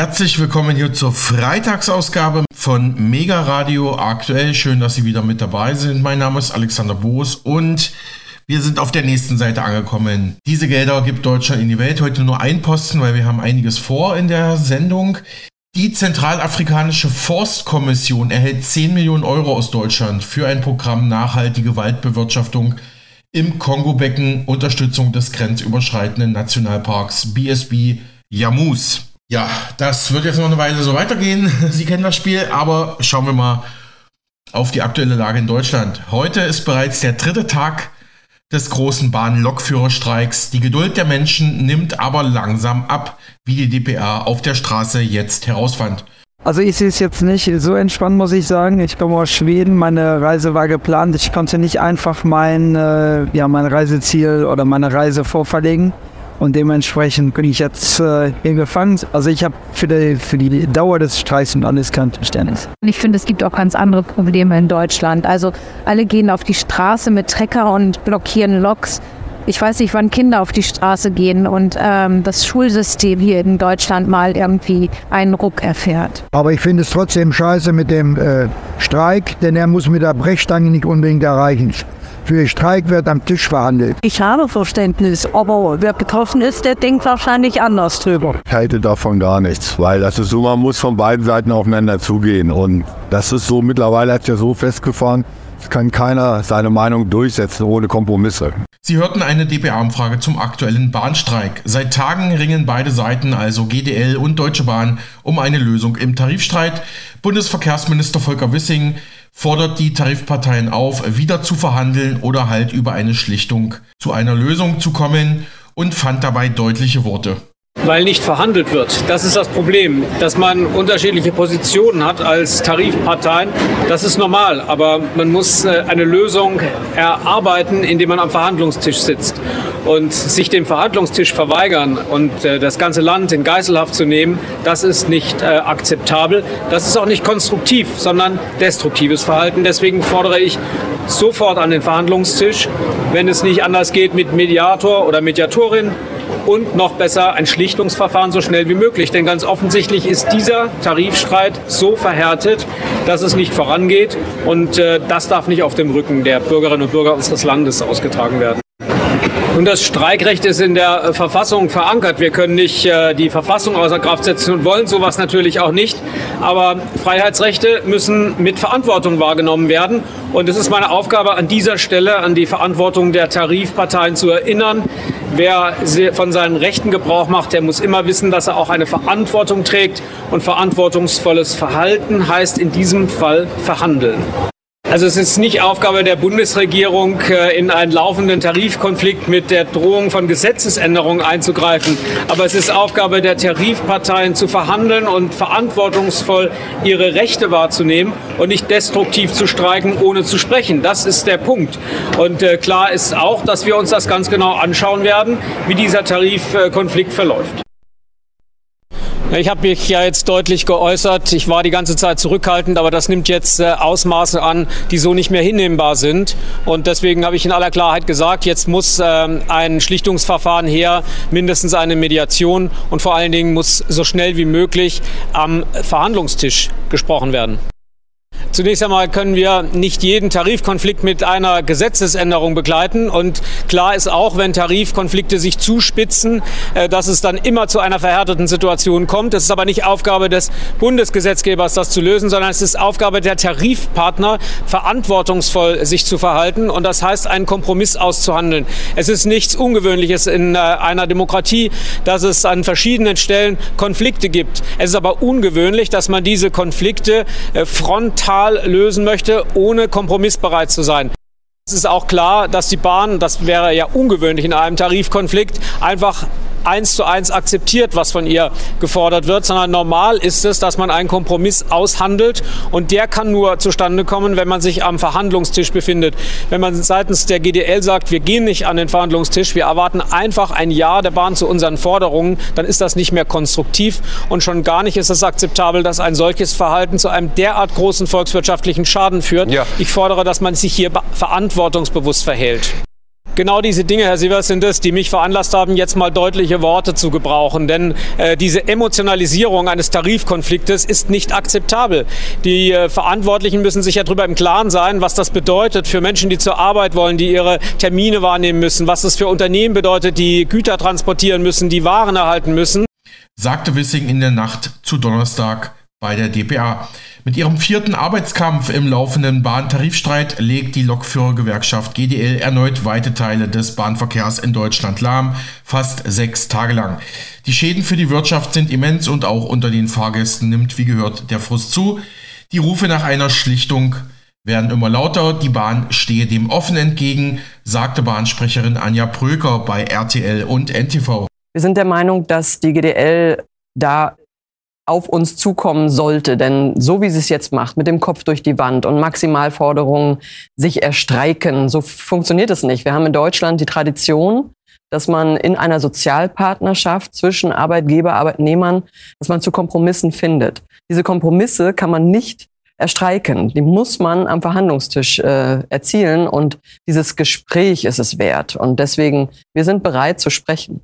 Herzlich willkommen hier zur Freitagsausgabe von Mega Radio aktuell. Schön, dass Sie wieder mit dabei sind. Mein Name ist Alexander Boos und wir sind auf der nächsten Seite angekommen. Diese Gelder gibt Deutschland in die Welt. Heute nur ein Posten, weil wir haben einiges vor in der Sendung. Die Zentralafrikanische Forstkommission erhält 10 Millionen Euro aus Deutschland für ein Programm nachhaltige Waldbewirtschaftung im Kongo-Becken, Unterstützung des grenzüberschreitenden Nationalparks BSB Yamus. Ja, das wird jetzt noch eine Weile so weitergehen. Sie kennen das Spiel, aber schauen wir mal auf die aktuelle Lage in Deutschland. Heute ist bereits der dritte Tag des großen Bahn-Lokführerstreiks. Die Geduld der Menschen nimmt aber langsam ab, wie die DPA auf der Straße jetzt herausfand. Also ich sehe es jetzt nicht so entspannt, muss ich sagen. Ich komme aus Schweden, meine Reise war geplant. Ich konnte nicht einfach mein, äh, ja, mein Reiseziel oder meine Reise vorverlegen. Und dementsprechend bin ich jetzt äh, hier gefangen. Also ich habe für die, für die Dauer des Streiks und alles kein Verständnis. Ich finde, es gibt auch ganz andere Probleme in Deutschland. Also alle gehen auf die Straße mit Trecker und blockieren Loks. Ich weiß nicht, wann Kinder auf die Straße gehen und ähm, das Schulsystem hier in Deutschland mal irgendwie einen Ruck erfährt. Aber ich finde es trotzdem scheiße mit dem äh, Streik, denn er muss mit der Brechstange nicht unbedingt erreichen. Für Streik wird am Tisch verhandelt. Ich habe Verständnis, aber wer betroffen ist, der denkt wahrscheinlich anders drüber. Ich halte davon gar nichts, weil das ist so, man muss von beiden Seiten aufeinander zugehen. Und das ist so, mittlerweile hat es ja so festgefahren, es kann keiner seine Meinung durchsetzen ohne Kompromisse. Sie hörten eine DPA-Umfrage zum aktuellen Bahnstreik. Seit Tagen ringen beide Seiten, also GDL und Deutsche Bahn, um eine Lösung im Tarifstreit. Bundesverkehrsminister Volker Wissing fordert die Tarifparteien auf, wieder zu verhandeln oder halt über eine Schlichtung zu einer Lösung zu kommen und fand dabei deutliche Worte weil nicht verhandelt wird. Das ist das Problem, dass man unterschiedliche Positionen hat als Tarifparteien. Das ist normal, aber man muss äh, eine Lösung erarbeiten, indem man am Verhandlungstisch sitzt. Und sich dem Verhandlungstisch verweigern und äh, das ganze Land in Geiselhaft zu nehmen, das ist nicht äh, akzeptabel. Das ist auch nicht konstruktiv, sondern destruktives Verhalten. Deswegen fordere ich sofort an den Verhandlungstisch, wenn es nicht anders geht mit Mediator oder Mediatorin und noch besser ein Schlichtungsverfahren so schnell wie möglich. Denn ganz offensichtlich ist dieser Tarifstreit so verhärtet, dass es nicht vorangeht. Und äh, das darf nicht auf dem Rücken der Bürgerinnen und Bürger unseres Landes ausgetragen werden. Und das Streikrecht ist in der äh, Verfassung verankert. Wir können nicht äh, die Verfassung außer Kraft setzen und wollen sowas natürlich auch nicht. Aber Freiheitsrechte müssen mit Verantwortung wahrgenommen werden. Und es ist meine Aufgabe an dieser Stelle an die Verantwortung der Tarifparteien zu erinnern. Wer von seinen Rechten Gebrauch macht, der muss immer wissen, dass er auch eine Verantwortung trägt. Und verantwortungsvolles Verhalten heißt in diesem Fall verhandeln. Also es ist nicht Aufgabe der Bundesregierung, äh, in einen laufenden Tarifkonflikt mit der Drohung von Gesetzesänderungen einzugreifen. Aber es ist Aufgabe der Tarifparteien zu verhandeln und verantwortungsvoll ihre Rechte wahrzunehmen und nicht destruktiv zu streiken, ohne zu sprechen. Das ist der Punkt. Und äh, klar ist auch, dass wir uns das ganz genau anschauen werden, wie dieser Tarifkonflikt verläuft. Ich habe mich ja jetzt deutlich geäußert. Ich war die ganze Zeit zurückhaltend, aber das nimmt jetzt äh, Ausmaße an, die so nicht mehr hinnehmbar sind. Und deswegen habe ich in aller Klarheit gesagt, jetzt muss ähm, ein Schlichtungsverfahren her, mindestens eine Mediation und vor allen Dingen muss so schnell wie möglich am Verhandlungstisch gesprochen werden. Zunächst einmal können wir nicht jeden Tarifkonflikt mit einer Gesetzesänderung begleiten. Und klar ist auch, wenn Tarifkonflikte sich zuspitzen, äh, dass es dann immer zu einer verhärteten Situation kommt. Es ist aber nicht Aufgabe des Bundesgesetzgebers, das zu lösen, sondern es ist Aufgabe der Tarifpartner, verantwortungsvoll sich zu verhalten. Und das heißt, einen Kompromiss auszuhandeln. Es ist nichts Ungewöhnliches in äh, einer Demokratie, dass es an verschiedenen Stellen Konflikte gibt. Es ist aber ungewöhnlich, dass man diese Konflikte äh, frontal radikal lösen möchte, ohne kompromissbereit zu sein. Es ist auch klar, dass die Bahn, das wäre ja ungewöhnlich in einem Tarifkonflikt, einfach eins zu eins akzeptiert, was von ihr gefordert wird, sondern normal ist es, dass man einen Kompromiss aushandelt und der kann nur zustande kommen, wenn man sich am Verhandlungstisch befindet. Wenn man seitens der GDL sagt, wir gehen nicht an den Verhandlungstisch, wir erwarten einfach ein Ja der Bahn zu unseren Forderungen, dann ist das nicht mehr konstruktiv und schon gar nicht ist es akzeptabel, dass ein solches Verhalten zu einem derart großen volkswirtschaftlichen Schaden führt. Ja. Ich fordere, dass man sich hier verantwortungsbewusst verhält. Genau diese Dinge, Herr Sievers, sind es, die mich veranlasst haben, jetzt mal deutliche Worte zu gebrauchen. Denn äh, diese Emotionalisierung eines Tarifkonfliktes ist nicht akzeptabel. Die äh, Verantwortlichen müssen sich ja darüber im Klaren sein, was das bedeutet für Menschen, die zur Arbeit wollen, die ihre Termine wahrnehmen müssen, was es für Unternehmen bedeutet, die Güter transportieren müssen, die Waren erhalten müssen. Sagte Wissing in der Nacht zu Donnerstag bei der DPA. Mit ihrem vierten Arbeitskampf im laufenden Bahntarifstreit legt die Lokführergewerkschaft GDL erneut weite Teile des Bahnverkehrs in Deutschland lahm, fast sechs Tage lang. Die Schäden für die Wirtschaft sind immens und auch unter den Fahrgästen nimmt wie gehört der Frust zu. Die Rufe nach einer Schlichtung werden immer lauter, die Bahn stehe dem offen entgegen, sagte Bahnsprecherin Anja Pröker bei RTL und NTV. Wir sind der Meinung, dass die GDL da auf uns zukommen sollte. Denn so wie sie es jetzt macht, mit dem Kopf durch die Wand und Maximalforderungen sich erstreiken, so funktioniert es nicht. Wir haben in Deutschland die Tradition, dass man in einer Sozialpartnerschaft zwischen Arbeitgeber, Arbeitnehmern, dass man zu Kompromissen findet. Diese Kompromisse kann man nicht erstreiken. Die muss man am Verhandlungstisch äh, erzielen und dieses Gespräch ist es wert. Und deswegen, wir sind bereit zu sprechen.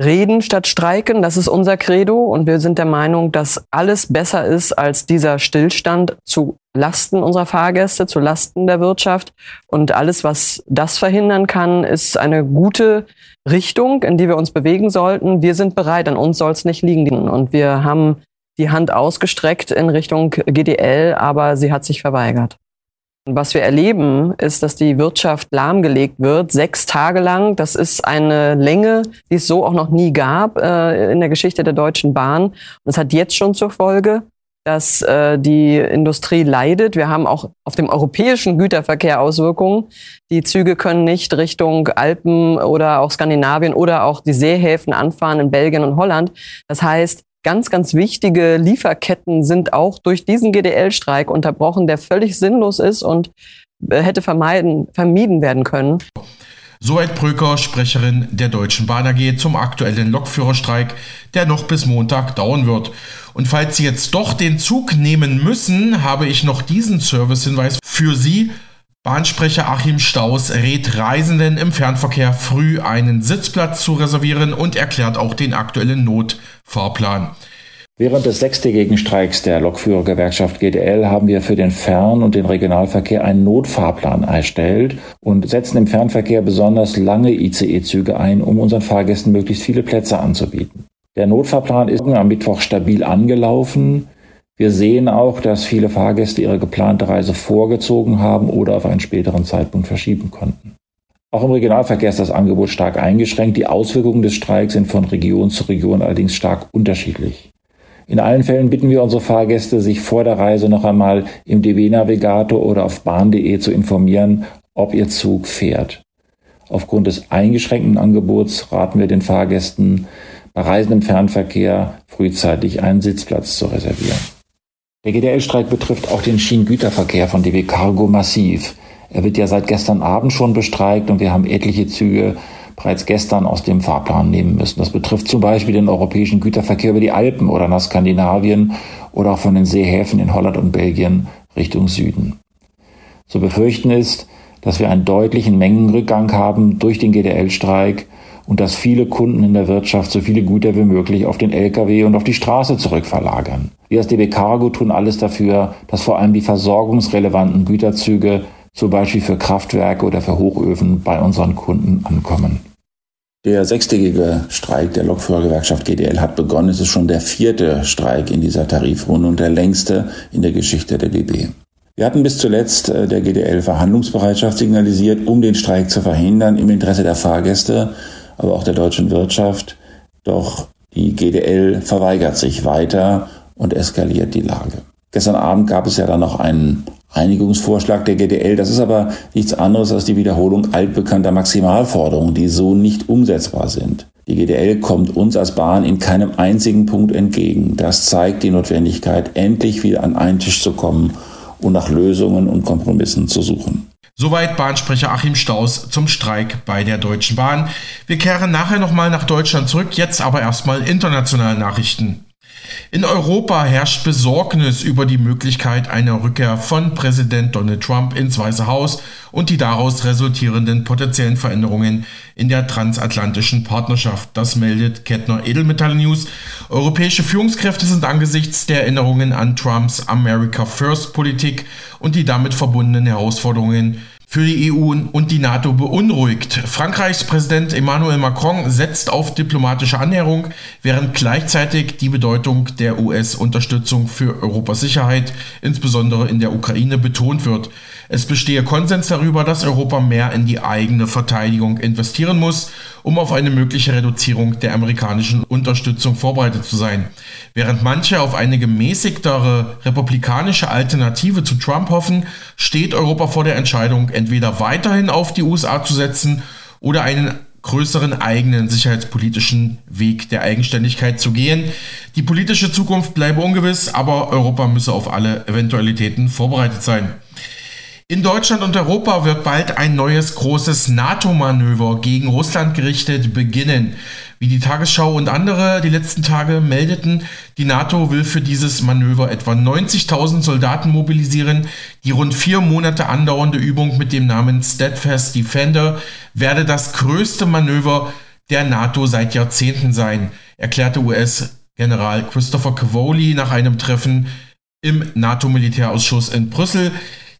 Reden statt streiken, das ist unser Credo und wir sind der Meinung, dass alles besser ist als dieser Stillstand zu Lasten unserer Fahrgäste, zu Lasten der Wirtschaft und alles, was das verhindern kann, ist eine gute Richtung, in die wir uns bewegen sollten. Wir sind bereit, an uns soll es nicht liegen und wir haben die Hand ausgestreckt in Richtung GDL, aber sie hat sich verweigert. Was wir erleben, ist, dass die Wirtschaft lahmgelegt wird, sechs Tage lang. Das ist eine Länge, die es so auch noch nie gab äh, in der Geschichte der Deutschen Bahn. Und es hat jetzt schon zur Folge, dass äh, die Industrie leidet. Wir haben auch auf dem europäischen Güterverkehr Auswirkungen. Die Züge können nicht Richtung Alpen oder auch Skandinavien oder auch die Seehäfen anfahren in Belgien und Holland. Das heißt, ganz, ganz wichtige Lieferketten sind auch durch diesen GDL-Streik unterbrochen, der völlig sinnlos ist und äh, hätte vermeiden, vermieden werden können. Soweit Bröker, Sprecherin der Deutschen Bahn AG zum aktuellen Lokführerstreik, der noch bis Montag dauern wird. Und falls Sie jetzt doch den Zug nehmen müssen, habe ich noch diesen Servicehinweis für Sie. Bahnsprecher Achim Staus rät Reisenden im Fernverkehr früh einen Sitzplatz zu reservieren und erklärt auch den aktuellen Notfahrplan. Während des sechstägigen Streiks der Lokführergewerkschaft GDL haben wir für den Fern- und den Regionalverkehr einen Notfahrplan erstellt und setzen im Fernverkehr besonders lange ICE-Züge ein, um unseren Fahrgästen möglichst viele Plätze anzubieten. Der Notfahrplan ist am Mittwoch stabil angelaufen. Wir sehen auch, dass viele Fahrgäste ihre geplante Reise vorgezogen haben oder auf einen späteren Zeitpunkt verschieben konnten. Auch im Regionalverkehr ist das Angebot stark eingeschränkt. Die Auswirkungen des Streiks sind von Region zu Region allerdings stark unterschiedlich. In allen Fällen bitten wir unsere Fahrgäste, sich vor der Reise noch einmal im DB-Navigator oder auf bahn.de zu informieren, ob ihr Zug fährt. Aufgrund des eingeschränkten Angebots raten wir den Fahrgästen, bei Reisen im Fernverkehr frühzeitig einen Sitzplatz zu reservieren. Der GDL-Streik betrifft auch den Schienengüterverkehr von DB Cargo massiv. Er wird ja seit gestern Abend schon bestreikt und wir haben etliche Züge bereits gestern aus dem Fahrplan nehmen müssen. Das betrifft zum Beispiel den europäischen Güterverkehr über die Alpen oder nach Skandinavien oder auch von den Seehäfen in Holland und Belgien Richtung Süden. Zu befürchten ist, dass wir einen deutlichen Mengenrückgang haben durch den GDL-Streik und dass viele Kunden in der Wirtschaft so viele Güter wie möglich auf den Lkw und auf die Straße zurückverlagern. Wir als DB Cargo tun alles dafür, dass vor allem die versorgungsrelevanten Güterzüge, zum Beispiel für Kraftwerke oder für Hochöfen, bei unseren Kunden ankommen. Der sechstägige Streik der Lokführergewerkschaft GDL hat begonnen. Es ist schon der vierte Streik in dieser Tarifrunde und der längste in der Geschichte der DB. Wir hatten bis zuletzt äh, der GDL Verhandlungsbereitschaft signalisiert, um den Streik zu verhindern im Interesse der Fahrgäste aber auch der deutschen Wirtschaft. Doch die GDL verweigert sich weiter und eskaliert die Lage. Gestern Abend gab es ja dann noch einen Einigungsvorschlag der GDL. Das ist aber nichts anderes als die Wiederholung altbekannter Maximalforderungen, die so nicht umsetzbar sind. Die GDL kommt uns als Bahn in keinem einzigen Punkt entgegen. Das zeigt die Notwendigkeit, endlich wieder an einen Tisch zu kommen und nach Lösungen und Kompromissen zu suchen. Soweit Bahnsprecher Achim Staus zum Streik bei der Deutschen Bahn. Wir kehren nachher nochmal nach Deutschland zurück, jetzt aber erstmal internationale Nachrichten. In Europa herrscht Besorgnis über die Möglichkeit einer Rückkehr von Präsident Donald Trump ins Weiße Haus und die daraus resultierenden potenziellen Veränderungen in der transatlantischen Partnerschaft. Das meldet Kettner Edelmetall News. Europäische Führungskräfte sind angesichts der Erinnerungen an Trumps America First Politik und die damit verbundenen Herausforderungen für die EU und die NATO beunruhigt. Frankreichs Präsident Emmanuel Macron setzt auf diplomatische Annäherung, während gleichzeitig die Bedeutung der US-Unterstützung für Europas Sicherheit, insbesondere in der Ukraine, betont wird. Es bestehe Konsens darüber, dass Europa mehr in die eigene Verteidigung investieren muss, um auf eine mögliche Reduzierung der amerikanischen Unterstützung vorbereitet zu sein. Während manche auf eine gemäßigtere republikanische Alternative zu Trump hoffen, steht Europa vor der Entscheidung, entweder weiterhin auf die USA zu setzen oder einen größeren eigenen sicherheitspolitischen Weg der Eigenständigkeit zu gehen. Die politische Zukunft bleibe ungewiss, aber Europa müsse auf alle Eventualitäten vorbereitet sein. In Deutschland und Europa wird bald ein neues großes NATO-Manöver gegen Russland gerichtet beginnen. Wie die Tagesschau und andere die letzten Tage meldeten, die NATO will für dieses Manöver etwa 90.000 Soldaten mobilisieren. Die rund vier Monate andauernde Übung mit dem Namen Steadfast Defender werde das größte Manöver der NATO seit Jahrzehnten sein, erklärte US-General Christopher Cavoli nach einem Treffen im NATO-Militärausschuss in Brüssel.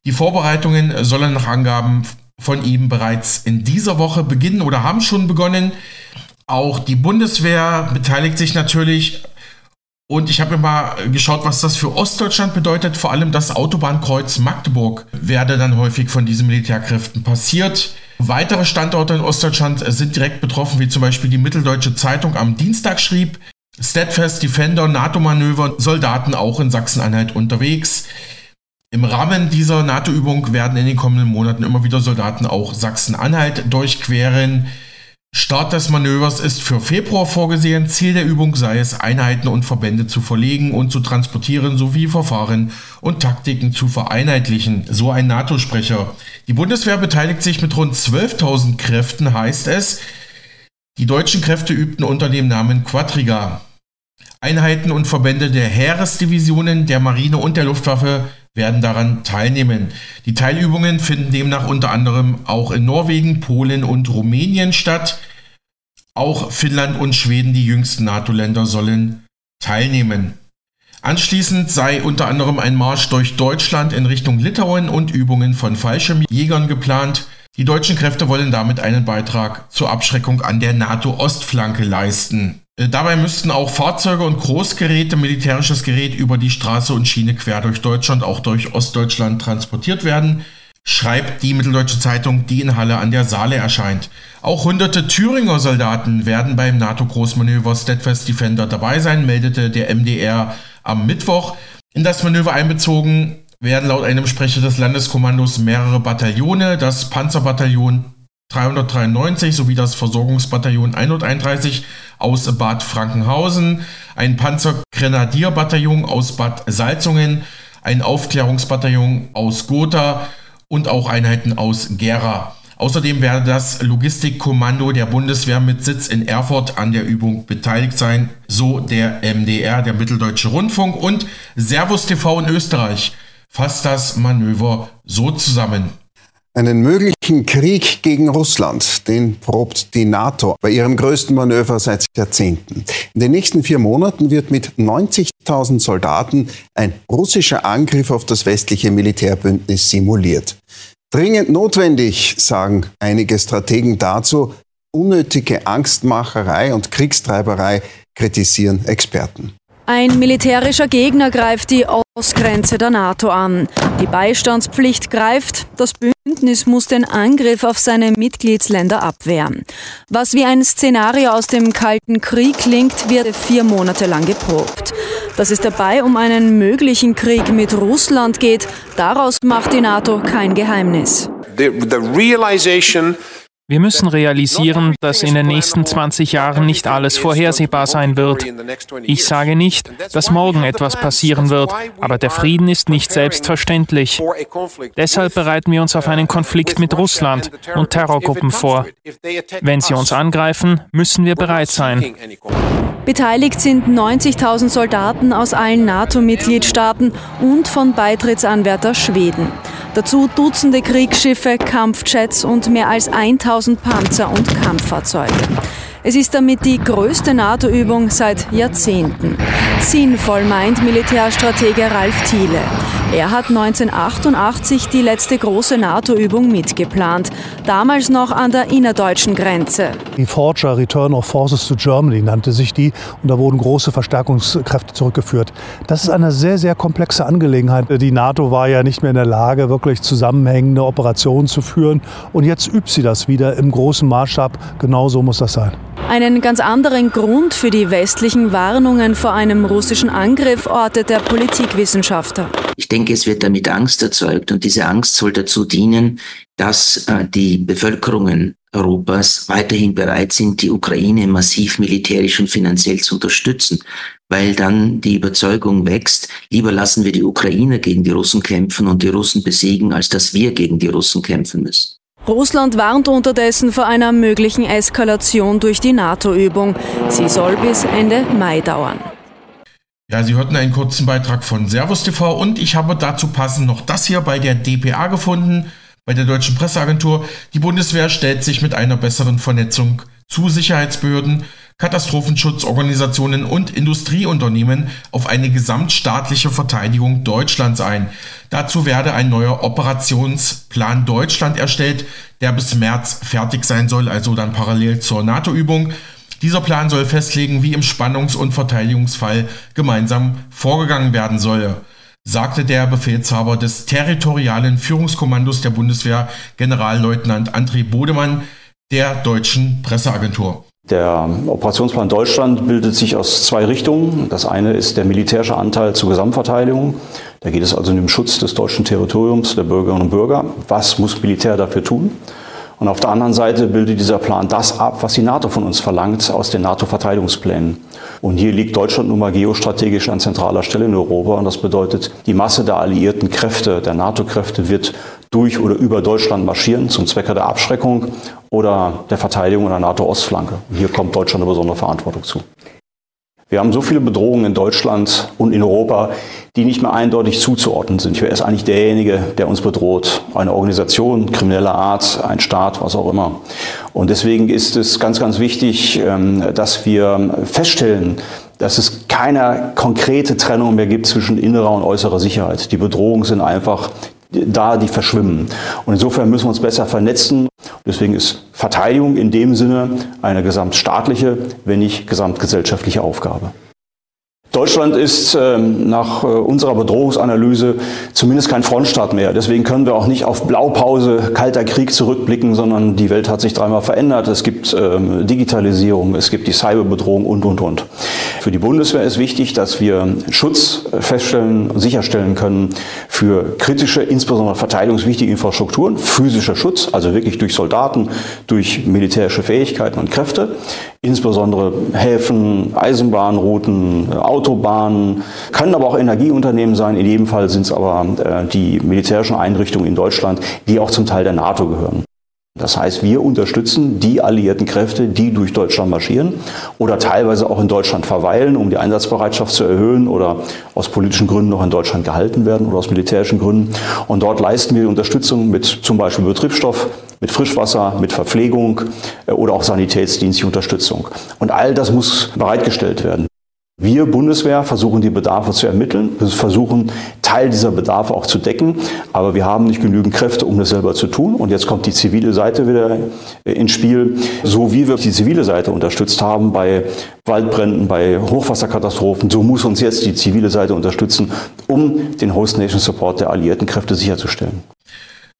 Die Vorbereitungen sollen nach Angaben von ihm bereits in dieser Woche beginnen oder haben schon begonnen. Auch die Bundeswehr beteiligt sich natürlich. Und ich habe mir mal geschaut, was das für Ostdeutschland bedeutet. Vor allem das Autobahnkreuz Magdeburg werde dann häufig von diesen Militärkräften passiert. Weitere Standorte in Ostdeutschland sind direkt betroffen, wie zum Beispiel die Mitteldeutsche Zeitung am Dienstag schrieb. Steadfast Defender, NATO-Manöver, Soldaten auch in Sachsen-Anhalt unterwegs. Im Rahmen dieser NATO-Übung werden in den kommenden Monaten immer wieder Soldaten auch Sachsen-Anhalt durchqueren. Start des Manövers ist für Februar vorgesehen. Ziel der Übung sei es, Einheiten und Verbände zu verlegen und zu transportieren sowie Verfahren und Taktiken zu vereinheitlichen, so ein NATO-Sprecher. Die Bundeswehr beteiligt sich mit rund 12.000 Kräften, heißt es. Die deutschen Kräfte übten unter dem Namen Quadriga. Einheiten und Verbände der Heeresdivisionen, der Marine und der Luftwaffe werden daran teilnehmen. Die Teilübungen finden demnach unter anderem auch in Norwegen, Polen und Rumänien statt. Auch Finnland und Schweden, die jüngsten NATO-Länder, sollen teilnehmen. Anschließend sei unter anderem ein Marsch durch Deutschland in Richtung Litauen und Übungen von Fallschirmjägern geplant. Die deutschen Kräfte wollen damit einen Beitrag zur Abschreckung an der NATO-Ostflanke leisten. Äh, dabei müssten auch Fahrzeuge und Großgeräte, militärisches Gerät über die Straße und Schiene quer durch Deutschland, auch durch Ostdeutschland transportiert werden, schreibt die Mitteldeutsche Zeitung, die in Halle an der Saale erscheint. Auch hunderte Thüringer Soldaten werden beim NATO-Großmanöver Steadfast Defender dabei sein, meldete der MDR am Mittwoch. In das Manöver einbezogen werden laut einem Sprecher des Landeskommandos mehrere Bataillone, das Panzerbataillon 393 sowie das Versorgungsbataillon 131 aus Bad Frankenhausen, ein Panzergrenadierbataillon aus Bad Salzungen, ein Aufklärungsbataillon aus Gotha und auch Einheiten aus Gera. Außerdem werde das Logistikkommando der Bundeswehr mit Sitz in Erfurt an der Übung beteiligt sein, so der MDR, der Mitteldeutsche Rundfunk und Servus TV in Österreich fasst das Manöver so zusammen. Einen möglichen Krieg gegen Russland, den probt die NATO bei ihrem größten Manöver seit Jahrzehnten. In den nächsten vier Monaten wird mit 90.000 Soldaten ein russischer Angriff auf das westliche Militärbündnis simuliert. Dringend notwendig, sagen einige Strategen dazu. Unnötige Angstmacherei und Kriegstreiberei kritisieren Experten. Ein militärischer Gegner greift die Ostgrenze der NATO an. Die Beistandspflicht greift. Das Bündnis muss den Angriff auf seine Mitgliedsländer abwehren. Was wie ein Szenario aus dem Kalten Krieg klingt, wird vier Monate lang geprobt. Dass es dabei um einen möglichen Krieg mit Russland geht, daraus macht die NATO kein Geheimnis. The, the realization Wir müssen realisieren, dass in den nächsten 20 Jahren nicht alles vorhersehbar sein wird. Ich sage nicht, dass morgen etwas passieren wird, aber der Frieden ist nicht selbstverständlich. Deshalb bereiten wir uns auf einen Konflikt mit Russland und Terrorgruppen vor. Wenn sie uns angreifen, müssen wir bereit sein. Beteiligt sind 90.000 Soldaten aus allen NATO-Mitgliedstaaten und von Beitrittsanwärter Schweden. Dazu Dutzende Kriegsschiffe, Kampfjets und mehr als 1000 Panzer und Kampffahrzeuge. Es ist damit die größte NATO-Übung seit Jahrzehnten. Sinnvoll meint Militärstratege Ralf Thiele. Er hat 1988 die letzte große NATO-Übung mitgeplant, damals noch an der innerdeutschen Grenze. Die Forger Return of Forces to Germany nannte sich die und da wurden große Verstärkungskräfte zurückgeführt. Das ist eine sehr, sehr komplexe Angelegenheit. Die NATO war ja nicht mehr in der Lage, wirklich zusammenhängende Operationen zu führen und jetzt übt sie das wieder im großen Maßstab. Genauso muss das sein. Einen ganz anderen Grund für die westlichen Warnungen vor einem russischen Angriff ortet der Politikwissenschaftler. Ich denke, es wird damit Angst erzeugt und diese Angst soll dazu dienen, dass äh, die Bevölkerungen Europas weiterhin bereit sind, die Ukraine massiv militärisch und finanziell zu unterstützen, weil dann die Überzeugung wächst, lieber lassen wir die Ukrainer gegen die Russen kämpfen und die Russen besiegen, als dass wir gegen die Russen kämpfen müssen. Russland warnt unterdessen vor einer möglichen Eskalation durch die NATO-Übung. Sie soll bis Ende Mai dauern. Ja, Sie hörten einen kurzen Beitrag von Servus TV und ich habe dazu passend noch das hier bei der DPA gefunden, bei der Deutschen Presseagentur. Die Bundeswehr stellt sich mit einer besseren Vernetzung zu Sicherheitsbehörden Katastrophenschutzorganisationen und Industrieunternehmen auf eine gesamtstaatliche Verteidigung Deutschlands ein. Dazu werde ein neuer Operationsplan Deutschland erstellt, der bis März fertig sein soll, also dann parallel zur NATO-Übung. Dieser Plan soll festlegen, wie im Spannungs- und Verteidigungsfall gemeinsam vorgegangen werden soll, sagte der Befehlshaber des territorialen Führungskommandos der Bundeswehr, Generalleutnant André Bodemann, der deutschen Presseagentur. Der Operationsplan Deutschland bildet sich aus zwei Richtungen. Das eine ist der militärische Anteil zur Gesamtverteidigung. Da geht es also um den Schutz des deutschen Territoriums, der Bürgerinnen und Bürger. Was muss Militär dafür tun? Und auf der anderen Seite bildet dieser Plan das ab, was die NATO von uns verlangt aus den NATO-Verteidigungsplänen. Und hier liegt Deutschland nun mal geostrategisch an zentraler Stelle in Europa. Und das bedeutet, die Masse der alliierten Kräfte, der NATO-Kräfte wird durch oder über Deutschland marschieren zum Zwecke der Abschreckung oder der Verteidigung der NATO-Ostflanke. Hier kommt Deutschland eine besondere Verantwortung zu. Wir haben so viele Bedrohungen in Deutschland und in Europa, die nicht mehr eindeutig zuzuordnen sind. Wer ist eigentlich derjenige, der uns bedroht? Eine Organisation krimineller Art, ein Staat, was auch immer. Und deswegen ist es ganz, ganz wichtig, ähm, dass wir feststellen, dass es keine konkrete Trennung mehr gibt zwischen innerer und äußerer Sicherheit. Die Bedrohungen sind einfach da, die verschwimmen. Und insofern müssen wir uns besser vernetzen. Deswegen ist Verteidigung in dem Sinne eine gesamtstaatliche, wenn nicht gesamtgesellschaftliche Aufgabe. Deutschland ist ähm, nach äh, unserer Bedrohungsanalyse zumindest kein Frontstaat mehr. Deswegen können wir auch nicht auf Blaupause Kalter Krieg zurückblicken, sondern die Welt hat sich dreimal verändert. Es gibt ähm, Digitalisierung, es gibt die Cyberbedrohung und, und, und. Für die Bundeswehr ist wichtig, dass wir Schutz feststellen und sicherstellen können für kritische, insbesondere verteidigungswichtige Infrastrukturen, physischer Schutz, also wirklich durch Soldaten, durch militärische Fähigkeiten und Kräfte, insbesondere Häfen, Eisenbahnrouten, Autobahnen, können aber auch Energieunternehmen sein. In jedem Fall sind es aber äh, die militärischen Einrichtungen in Deutschland, die auch zum Teil der NATO gehören. Das heißt, wir unterstützen die alliierten Kräfte, die durch Deutschland marschieren oder teilweise auch in Deutschland verweilen, um die Einsatzbereitschaft zu erhöhen oder aus politischen Gründen noch in Deutschland gehalten werden oder aus militärischen Gründen. Und dort leisten wir Unterstützung mit zum Beispiel Betriebsstoff, mit Frischwasser, mit Verpflegung äh, oder auch sanitätsdienstliche Unterstützung. Und all das muss bereitgestellt werden. Wir Bundeswehr versuchen die Bedarfe zu ermitteln, wir versuchen Teil dieser Bedarfe auch zu decken, aber wir haben nicht genügend Kräfte, um das selber zu tun. Und jetzt kommt die zivile Seite wieder äh, ins Spiel, so wie wir die zivile Seite unterstützt haben bei Waldbränden, bei Hochwasserkatastrophen, so muss uns jetzt die zivile Seite unterstützen, um den Host Nation Support der alliierten Kräfte sicherzustellen.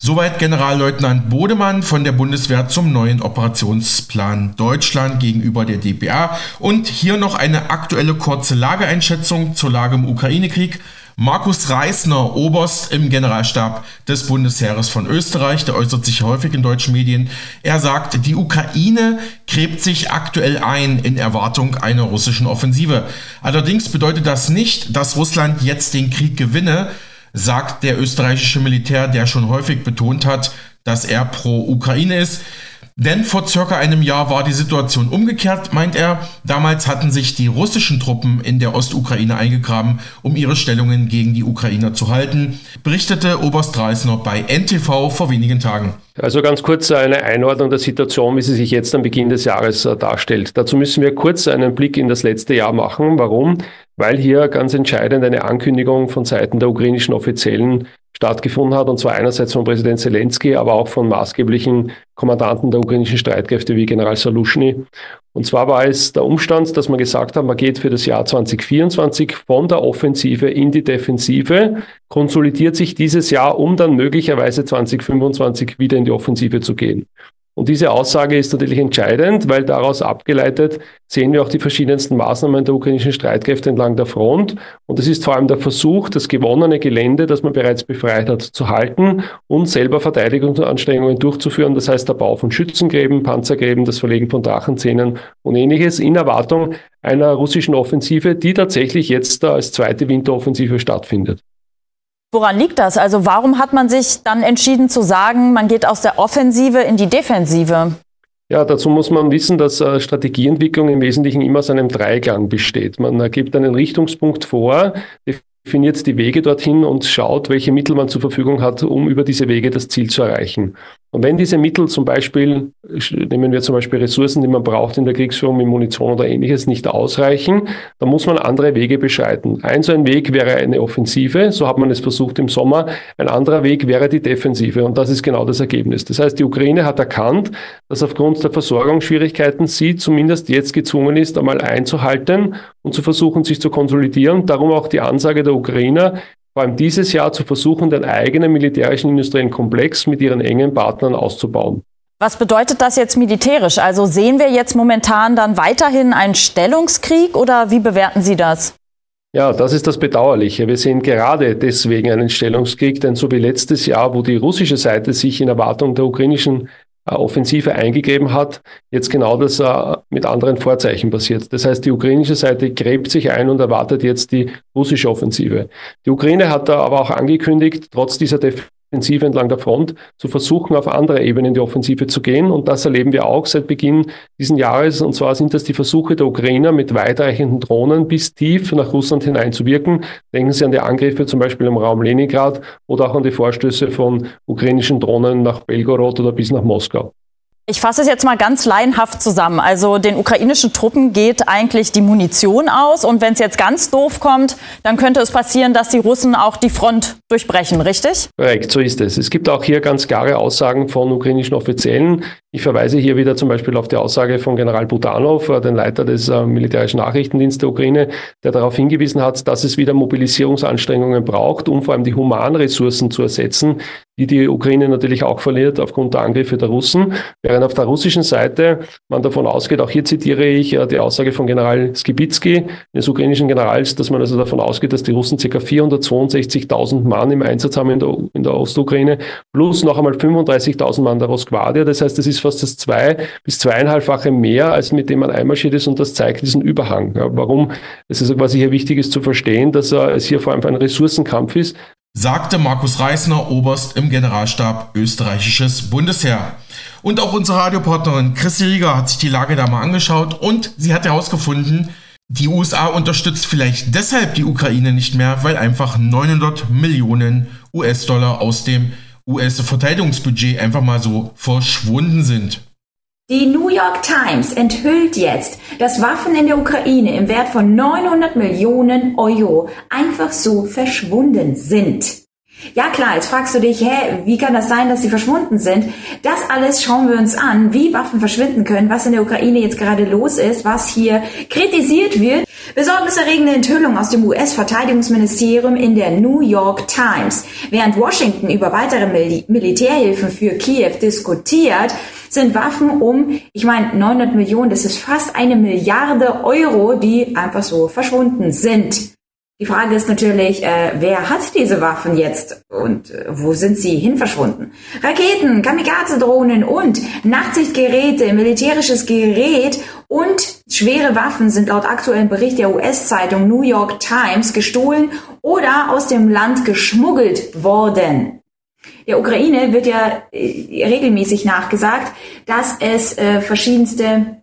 Soweit Generalleutnant Bodemann von der Bundeswehr zum neuen Operationsplan Deutschland gegenüber der DPA. Und hier noch eine aktuelle kurze Lageeinschätzung zur Lage im Ukraine-Krieg. Markus Reisner, Oberst im Generalstab des Bundesheeres von Österreich, der äußert sich häufig in deutschen Medien. Er sagt, die Ukraine gräbt sich aktuell ein in Erwartung einer russischen Offensive. Allerdings bedeutet das nicht, dass Russland jetzt den Krieg gewinne, sagt der österreichische Militär, der schon häufig betont hat, dass er pro Ukraine ist. Denn vor circa einem Jahr war die Situation umgekehrt, meint er. Damals hatten sich die russischen Truppen in der Ostukraine eingegraben, um ihre Stellungen gegen die Ukrainer zu halten, berichtete Oberst Reisner bei NTV vor wenigen Tagen. Also ganz kurz eine Einordnung der Situation, wie sie sich jetzt am Beginn des Jahres äh, darstellt. Dazu müssen wir kurz einen Blick in das letzte Jahr machen. Warum? Weil hier ganz entscheidend eine Ankündigung von Seiten der ukrainischen Offiziellen stattgefunden hat, und zwar einerseits von Präsident Zelensky, aber auch von maßgeblichen Kommandanten der ukrainischen Streitkräfte wie General Salushny. Und zwar war es der Umstand, dass man gesagt hat, man geht für das Jahr 2024 von der Offensive in die Defensive, konsolidiert sich dieses Jahr, um dann möglicherweise 2025 wieder in die Offensive zu gehen. Und diese Aussage ist natürlich entscheidend, weil daraus abgeleitet sehen wir auch die verschiedensten Maßnahmen der ukrainischen Streitkräfte entlang der Front. Und es ist vor allem der Versuch, das gewonnene Gelände, das man bereits befreit hat, zu halten und selber Verteidigungsanstrengungen durchzuführen. Das heißt der Bau von Schützengräben, Panzergräben, das Verlegen von Drachenzähnen und ähnliches in Erwartung einer russischen Offensive, die tatsächlich jetzt als zweite Winteroffensive stattfindet. Woran liegt das? Also warum hat man sich dann entschieden zu sagen, man geht aus der Offensive in die Defensive? Ja, dazu muss man wissen, dass äh, Strategieentwicklung im Wesentlichen immer aus einem Dreiklang besteht. Man äh, gibt einen Richtungspunkt vor, definiert die Wege dorthin und schaut, welche Mittel man zur Verfügung hat, um über diese Wege das Ziel zu erreichen. Und wenn diese Mittel zum Beispiel, nehmen wir zum Beispiel Ressourcen, die man braucht in der Kriegsführung wie Munition oder ähnliches, nicht ausreichen, dann muss man andere Wege beschreiten. Ein so ein Weg wäre eine Offensive, so hat man es versucht im Sommer. Ein anderer Weg wäre die Defensive und das ist genau das Ergebnis. Das heißt, die Ukraine hat erkannt, dass aufgrund der Versorgungsschwierigkeiten sie zumindest jetzt gezwungen ist, einmal einzuhalten und zu versuchen, sich zu konsolidieren. Darum auch die Ansage der Ukrainer, vor allem dieses Jahr zu versuchen, den eigenen militärischen industriellen Komplex mit ihren engen Partnern auszubauen. Was bedeutet das jetzt militärisch? Also sehen wir jetzt momentan dann weiterhin einen Stellungskrieg oder wie bewerten Sie das? Ja, das ist das Bedauerliche. Wir sehen gerade deswegen einen Stellungskrieg, denn so wie letztes Jahr, wo die russische Seite sich in Erwartung der ukrainischen äh, Offensive eingegeben hat, jetzt genau das äh, mit anderen Vorzeichen passiert. Das heißt, die ukrainische Seite gräbt sich ein und erwartet jetzt die russische Offensive. Die Ukraine hat da aber auch angekündigt, trotz dieser Offensive entlang der Front zu versuchen, auf andere Ebenen in die Offensive zu gehen. Und das erleben wir auch seit Beginn diesen Jahres. Und zwar sind das die Versuche der Ukrainer mit weitreichenden Drohnen bis tief nach Russland hineinzuwirken. Denken Sie an die Angriffe zum Beispiel im Raum Leningrad oder auch an die Vorstöße von ukrainischen Drohnen nach Belgorod oder bis nach Moskau. Ich fasse es jetzt mal ganz laienhaft zusammen. Also den ukrainischen Truppen geht eigentlich die Munition aus und wenn es jetzt ganz doof kommt, dann könnte es passieren, dass die Russen auch die Front durchbrechen, richtig? Korrekt, so ist es. Es gibt auch hier ganz klare Aussagen von ukrainischen Offiziellen. Ich verweise hier wieder zum Beispiel auf die Aussage von General Budanov, äh, den Leiter des äh, militärischen Nachrichtendienstes der Ukraine, der darauf hingewiesen hat, dass es wieder Mobilisierungsanstrengungen braucht, um vor allem die Humanressourcen zu ersetzen, die die Ukraine natürlich auch verliert aufgrund der Angriffe der Russen. Während auf der russischen Seite man davon ausgeht, auch hier zitiere ich äh, die Aussage von General Skibitsky, des ukrainischen Generals, dass man also davon ausgeht, dass die Russen ca. 462.000 Mann im Einsatz haben in der, in der Ostukraine, plus noch einmal 35.000 Mann der Rosgvardia. Das heißt, das ist fast das zwei- bis zweieinhalbfache mehr, als mit dem man einmarschiert ist und das zeigt diesen Überhang. Ja, warum es ist quasi hier wichtig ist zu verstehen, dass äh, es hier vor allem ein Ressourcenkampf ist. Sagte Markus Reisner, Oberst im Generalstab österreichisches Bundesheer. Und auch unsere Radiopartnerin Christi Rieger hat sich die Lage da mal angeschaut und sie hat herausgefunden, die USA unterstützt vielleicht deshalb die Ukraine nicht mehr, weil einfach 900 Millionen US-Dollar aus dem US-Verteidigungsbudget einfach mal so verschwunden sind. Die New York Times enthüllt jetzt, dass Waffen in der Ukraine im Wert von 900 Millionen Euro einfach so verschwunden sind. Ja klar, jetzt fragst du dich, hä, wie kann das sein, dass sie verschwunden sind? Das alles schauen wir uns an, wie Waffen verschwinden können, was in der Ukraine jetzt gerade los ist, was hier kritisiert wird. Besorgniserregende Enthüllung aus dem US-Verteidigungsministerium in der New York Times. Während Washington über weitere Mil Militärhilfen für Kiew diskutiert, sind Waffen um, ich meine, 900 Millionen, das ist fast eine Milliarde Euro, die einfach so verschwunden sind. Die Frage ist natürlich, äh, wer hat diese Waffen jetzt und äh, wo sind sie hin verschwunden? Raketen, Kamikaze-Drohnen und Nachtsichtgeräte, militärisches Gerät und schwere Waffen sind laut aktuellem Bericht der US-Zeitung New York Times gestohlen oder aus dem Land geschmuggelt worden. Der Ukraine wird ja äh, regelmäßig nachgesagt, dass es äh, verschiedenste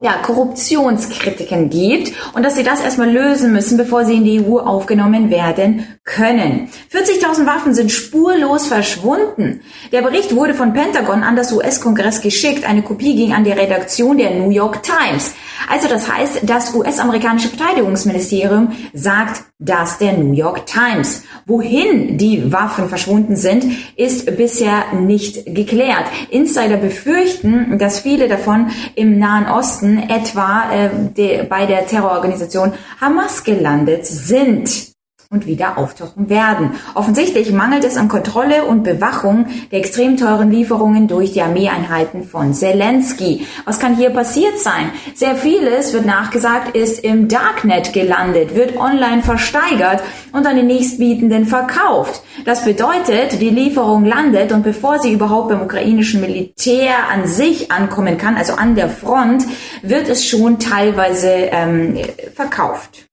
ja, Korruptionskritiken gibt und dass sie das erstmal lösen müssen, bevor sie in die EU aufgenommen werden können. 40.000 Waffen sind spurlos verschwunden. Der Bericht wurde von Pentagon an das US-Kongress geschickt. Eine Kopie ging an die Redaktion der New York Times. Also das heißt, das US-amerikanische Verteidigungsministerium sagt das der New York Times. Wohin die Waffen verschwunden sind, ist bisher nicht geklärt. Insider befürchten, dass viele davon im Nahen Osten, etwa äh, de, bei der Terrororganisation Hamas gelandet sind und wieder auftauchen werden. Offensichtlich mangelt es an Kontrolle und Bewachung der extrem teuren Lieferungen durch die Armeeeinheiten von Zelensky. Was kann hier passiert sein? Sehr vieles wird nachgesagt, ist im Darknet gelandet, wird online versteigert und an den nächstbietenden verkauft. Das bedeutet, die Lieferung landet und bevor sie überhaupt beim ukrainischen Militär an sich ankommen kann, also an der Front, wird es schon teilweise ähm, verkauft.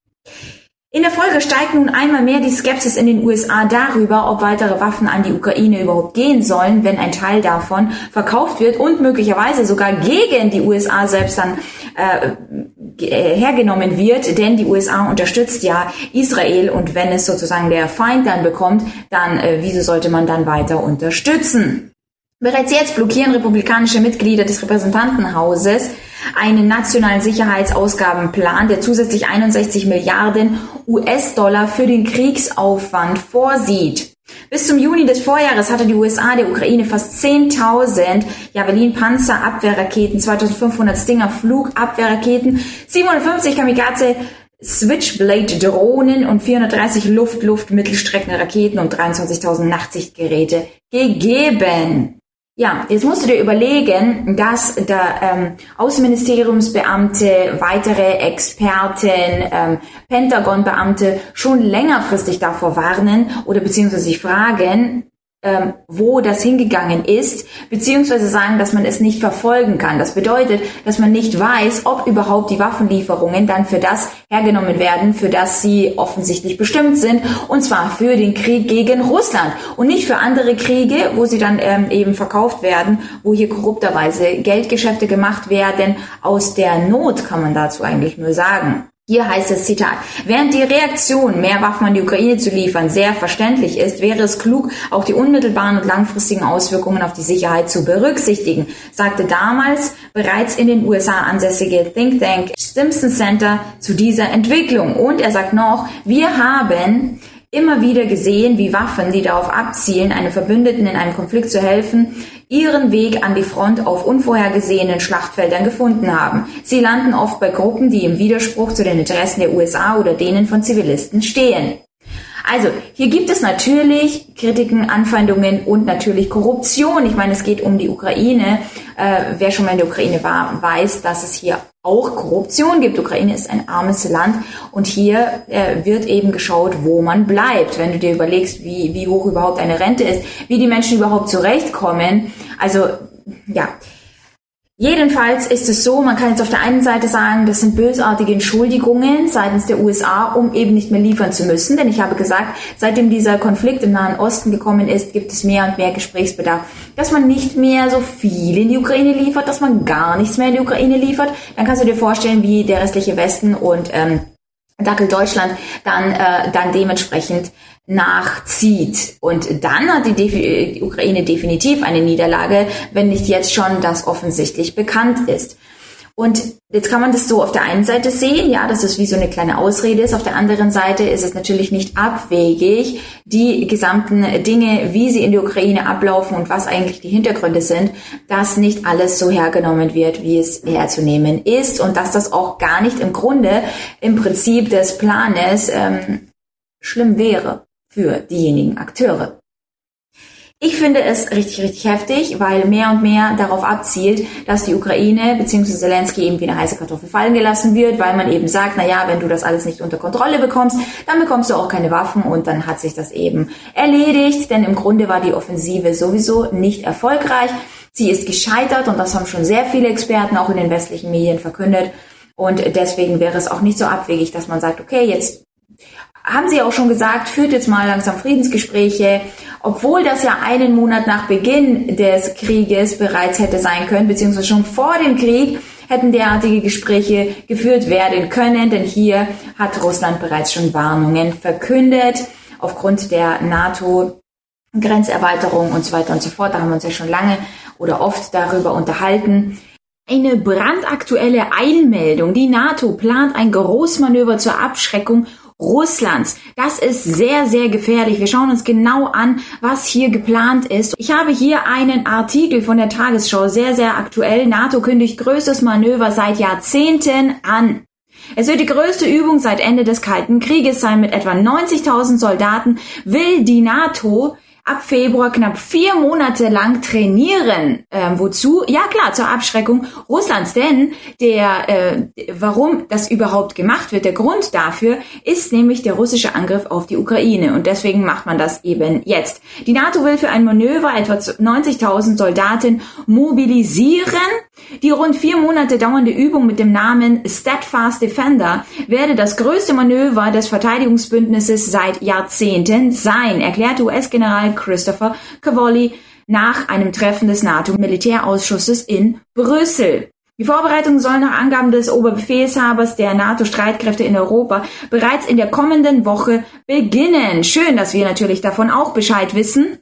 In der Folge steigt nun einmal mehr die Skepsis in den USA darüber, ob weitere Waffen an die Ukraine überhaupt gehen sollen, wenn ein Teil davon verkauft wird und möglicherweise sogar gegen die USA selbst dann äh, hergenommen wird, denn die USA unterstützt ja Israel und wenn es sozusagen der Feind dann bekommt, dann äh, wieso sollte man dann weiter unterstützen? Bereits jetzt blockieren republikanische Mitglieder des Repräsentantenhauses einen nationalen Sicherheitsausgabenplan, der zusätzlich 61 Milliarden US-Dollar für den Kriegsaufwand vorsieht. Bis zum Juni des Vorjahres hatte die USA der Ukraine fast 10.000 Javelin Panzerabwehrraketen, 2.500 Stinger Flugabwehrraketen, 750 Kamikaze Switchblade Drohnen und 430 Luft-Luft-Mittelstreckenraketen und 23.000 Nachtsichtgeräte gegeben. Ja, jetzt musst du dir überlegen, dass der ähm, Außenministeriumsbeamte, weitere Experten, ähm, Pentagon-Beamte schon längerfristig davor warnen oder beziehungsweise sich fragen, ähm, wo das hingegangen ist, beziehungsweise sagen, dass man es nicht verfolgen kann. Das bedeutet, dass man nicht weiß, ob überhaupt die Waffenlieferungen dann für das hergenommen werden, für das sie offensichtlich bestimmt sind, und zwar für den Krieg gegen Russland und nicht für andere Kriege, wo sie dann ähm, eben verkauft werden, wo hier korrupterweise Geldgeschäfte gemacht werden. Aus der Not kann man dazu eigentlich nur sagen. Hier heißt es Zitat, während die Reaktion, mehr Waffen an die Ukraine zu liefern, sehr verständlich ist, wäre es klug, auch die unmittelbaren und langfristigen Auswirkungen auf die Sicherheit zu berücksichtigen, sagte damals bereits in den USA ansässige Think Tank Stimson Center zu dieser Entwicklung. Und er sagt noch, wir haben immer wieder gesehen, wie Waffen, die darauf abzielen, einem Verbündeten in einem Konflikt zu helfen, ihren Weg an die Front auf unvorhergesehenen Schlachtfeldern gefunden haben. Sie landen oft bei Gruppen, die im Widerspruch zu den Interessen der USA oder denen von Zivilisten stehen. Also, hier gibt es natürlich Kritiken, Anfeindungen und natürlich Korruption. Ich meine, es geht um die Ukraine. Äh, wer schon mal in der Ukraine war, weiß, dass es hier auch Korruption gibt. Ukraine ist ein armes Land und hier äh, wird eben geschaut, wo man bleibt. Wenn du dir überlegst, wie, wie hoch überhaupt eine Rente ist, wie die Menschen überhaupt zurechtkommen. Also, ja. Jedenfalls ist es so, man kann jetzt auf der einen Seite sagen, das sind bösartige Entschuldigungen seitens der USA, um eben nicht mehr liefern zu müssen. Denn ich habe gesagt, seitdem dieser Konflikt im Nahen Osten gekommen ist, gibt es mehr und mehr Gesprächsbedarf. Dass man nicht mehr so viel in die Ukraine liefert, dass man gar nichts mehr in die Ukraine liefert, dann kannst du dir vorstellen, wie der restliche Westen und ähm, Dackel Deutschland dann, äh, dann dementsprechend nachzieht. Und dann hat die, die Ukraine definitiv eine Niederlage, wenn nicht jetzt schon das offensichtlich bekannt ist. Und jetzt kann man das so auf der einen Seite sehen, ja, dass es wie so eine kleine Ausrede ist. Auf der anderen Seite ist es natürlich nicht abwegig, die gesamten Dinge, wie sie in der Ukraine ablaufen und was eigentlich die Hintergründe sind, dass nicht alles so hergenommen wird, wie es herzunehmen ist und dass das auch gar nicht im Grunde im Prinzip des Planes ähm, schlimm wäre für diejenigen Akteure. Ich finde es richtig, richtig heftig, weil mehr und mehr darauf abzielt, dass die Ukraine bzw. Zelensky eben wie eine heiße Kartoffel fallen gelassen wird, weil man eben sagt, na ja, wenn du das alles nicht unter Kontrolle bekommst, dann bekommst du auch keine Waffen und dann hat sich das eben erledigt, denn im Grunde war die Offensive sowieso nicht erfolgreich. Sie ist gescheitert und das haben schon sehr viele Experten auch in den westlichen Medien verkündet. Und deswegen wäre es auch nicht so abwegig, dass man sagt, okay, jetzt haben Sie auch schon gesagt, führt jetzt mal langsam Friedensgespräche, obwohl das ja einen Monat nach Beginn des Krieges bereits hätte sein können, beziehungsweise schon vor dem Krieg hätten derartige Gespräche geführt werden können, denn hier hat Russland bereits schon Warnungen verkündet aufgrund der NATO Grenzerweiterung und so weiter und so fort. Da haben wir uns ja schon lange oder oft darüber unterhalten. Eine brandaktuelle Eilmeldung. Die NATO plant ein Großmanöver zur Abschreckung Russlands. Das ist sehr, sehr gefährlich. Wir schauen uns genau an, was hier geplant ist. Ich habe hier einen Artikel von der Tagesschau, sehr, sehr aktuell. NATO kündigt größtes Manöver seit Jahrzehnten an. Es wird die größte Übung seit Ende des Kalten Krieges sein. Mit etwa 90.000 Soldaten will die NATO ab Februar knapp vier Monate lang trainieren. Ähm, wozu? Ja klar, zur Abschreckung Russlands. Denn der, äh, warum das überhaupt gemacht wird, der Grund dafür ist nämlich der russische Angriff auf die Ukraine. Und deswegen macht man das eben jetzt. Die NATO will für ein Manöver etwa 90.000 Soldaten mobilisieren. Die rund vier Monate dauernde Übung mit dem Namen Steadfast Defender werde das größte Manöver des Verteidigungsbündnisses seit Jahrzehnten sein, erklärte US-General Christopher Cavoli nach einem Treffen des NATO-Militärausschusses in Brüssel. Die Vorbereitungen sollen nach Angaben des Oberbefehlshabers der NATO-Streitkräfte in Europa bereits in der kommenden Woche beginnen. Schön, dass wir natürlich davon auch Bescheid wissen.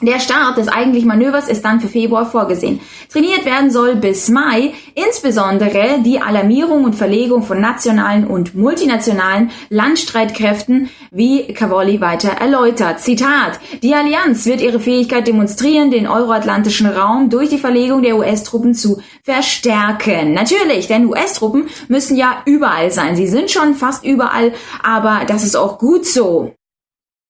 Der Start des eigentlichen Manövers ist dann für Februar vorgesehen. Trainiert werden soll bis Mai insbesondere die Alarmierung und Verlegung von nationalen und multinationalen Landstreitkräften, wie Cavoli weiter erläutert. Zitat: Die Allianz wird ihre Fähigkeit demonstrieren, den euroatlantischen Raum durch die Verlegung der US-Truppen zu verstärken. Natürlich, denn US-Truppen müssen ja überall sein. Sie sind schon fast überall, aber das ist auch gut so.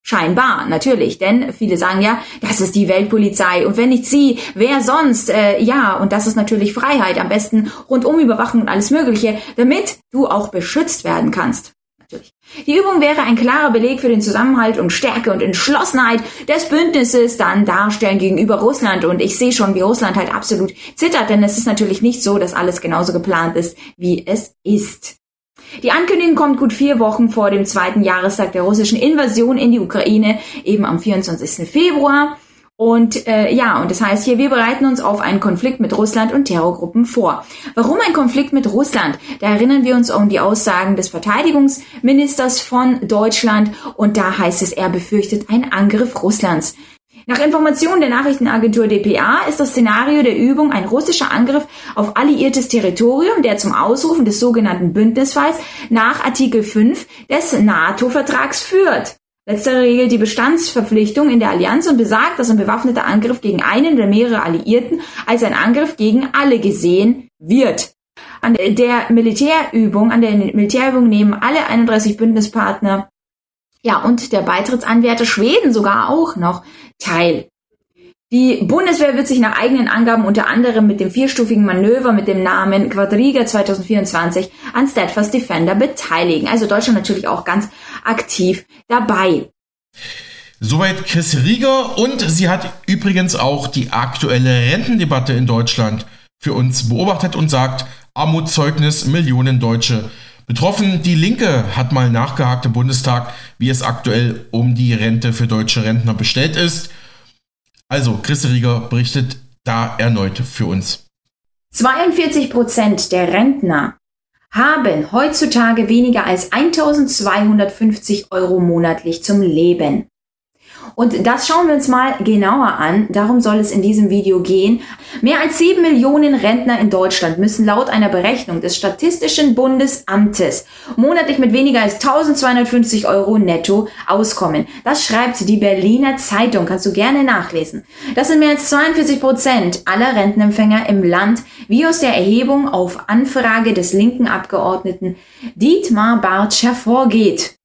Scheinbar, natürlich, denn viele sagen ja, das ist die Weltpolizei und wenn nicht sie, wer sonst? Äh, ja, und das ist natürlich Freiheit, am besten rundum Überwachung und alles Mögliche, damit du auch beschützt werden kannst. Natürlich. Die Übung wäre ein klarer Beleg für den Zusammenhalt und Stärke und Entschlossenheit des Bündnisses dann darstellen gegenüber Russland. Und ich sehe schon, wie Russland halt absolut zittert, denn es ist natürlich nicht so, dass alles genauso geplant ist, wie es ist. Die Ankündigung kommt gut vier Wochen vor dem zweiten Jahrestag der russischen Invasion in die Ukraine, eben am 24. Februar. Und äh, ja, und das heißt hier, wir bereiten uns auf einen Konflikt mit Russland und Terrorgruppen vor. Warum ein Konflikt mit Russland? Da erinnern wir uns um die Aussagen des Verteidigungsministers von Deutschland und da heißt es, er befürchtet einen Angriff Russlands. Nach Informationen der Nachrichtenagentur dpa ist das Szenario der Übung ein russischer Angriff auf alliiertes Territorium, der zum Ausrufen des sogenannten Bündnisfalls nach Artikel 5 des NATO-Vertrags führt. Letztere regelt die Bestandsverpflichtung in der Allianz und besagt, dass ein bewaffneter Angriff gegen einen oder mehrere Alliierten als ein Angriff gegen alle gesehen wird. An der Militärübung, an der Militärübung nehmen alle 31 Bündnispartner ja, und der Beitrittsanwärter Schweden sogar auch noch teil. Die Bundeswehr wird sich nach eigenen Angaben unter anderem mit dem vierstufigen Manöver mit dem Namen Quadriga 2024 an Steadfast Defender beteiligen. Also Deutschland natürlich auch ganz aktiv dabei. Soweit Chris Rieger und sie hat übrigens auch die aktuelle Rentendebatte in Deutschland für uns beobachtet und sagt, Armutszeugnis Millionen Deutsche Betroffen, die Linke hat mal nachgehakt im Bundestag, wie es aktuell um die Rente für deutsche Rentner bestellt ist. Also, Christe Rieger berichtet da erneut für uns. 42 Prozent der Rentner haben heutzutage weniger als 1250 Euro monatlich zum Leben. Und das schauen wir uns mal genauer an. Darum soll es in diesem Video gehen. Mehr als sieben Millionen Rentner in Deutschland müssen laut einer Berechnung des Statistischen Bundesamtes monatlich mit weniger als 1250 Euro netto auskommen. Das schreibt die Berliner Zeitung. Kannst du gerne nachlesen. Das sind mehr als 42 Prozent aller Rentenempfänger im Land, wie aus der Erhebung auf Anfrage des linken Abgeordneten Dietmar Bartsch hervorgeht.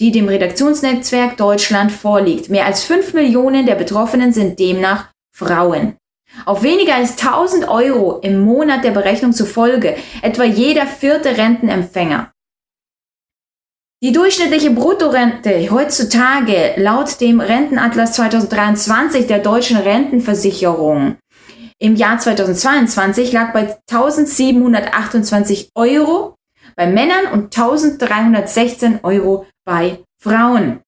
Die dem Redaktionsnetzwerk Deutschland vorliegt. Mehr als 5 Millionen der Betroffenen sind demnach Frauen. Auf weniger als 1000 Euro im Monat der Berechnung zufolge etwa jeder vierte Rentenempfänger. Die durchschnittliche Bruttorente heutzutage laut dem Rentenatlas 2023 der deutschen Rentenversicherung im Jahr 2022 lag bei 1728 Euro bei Männern und 1316 Euro bei Frauen.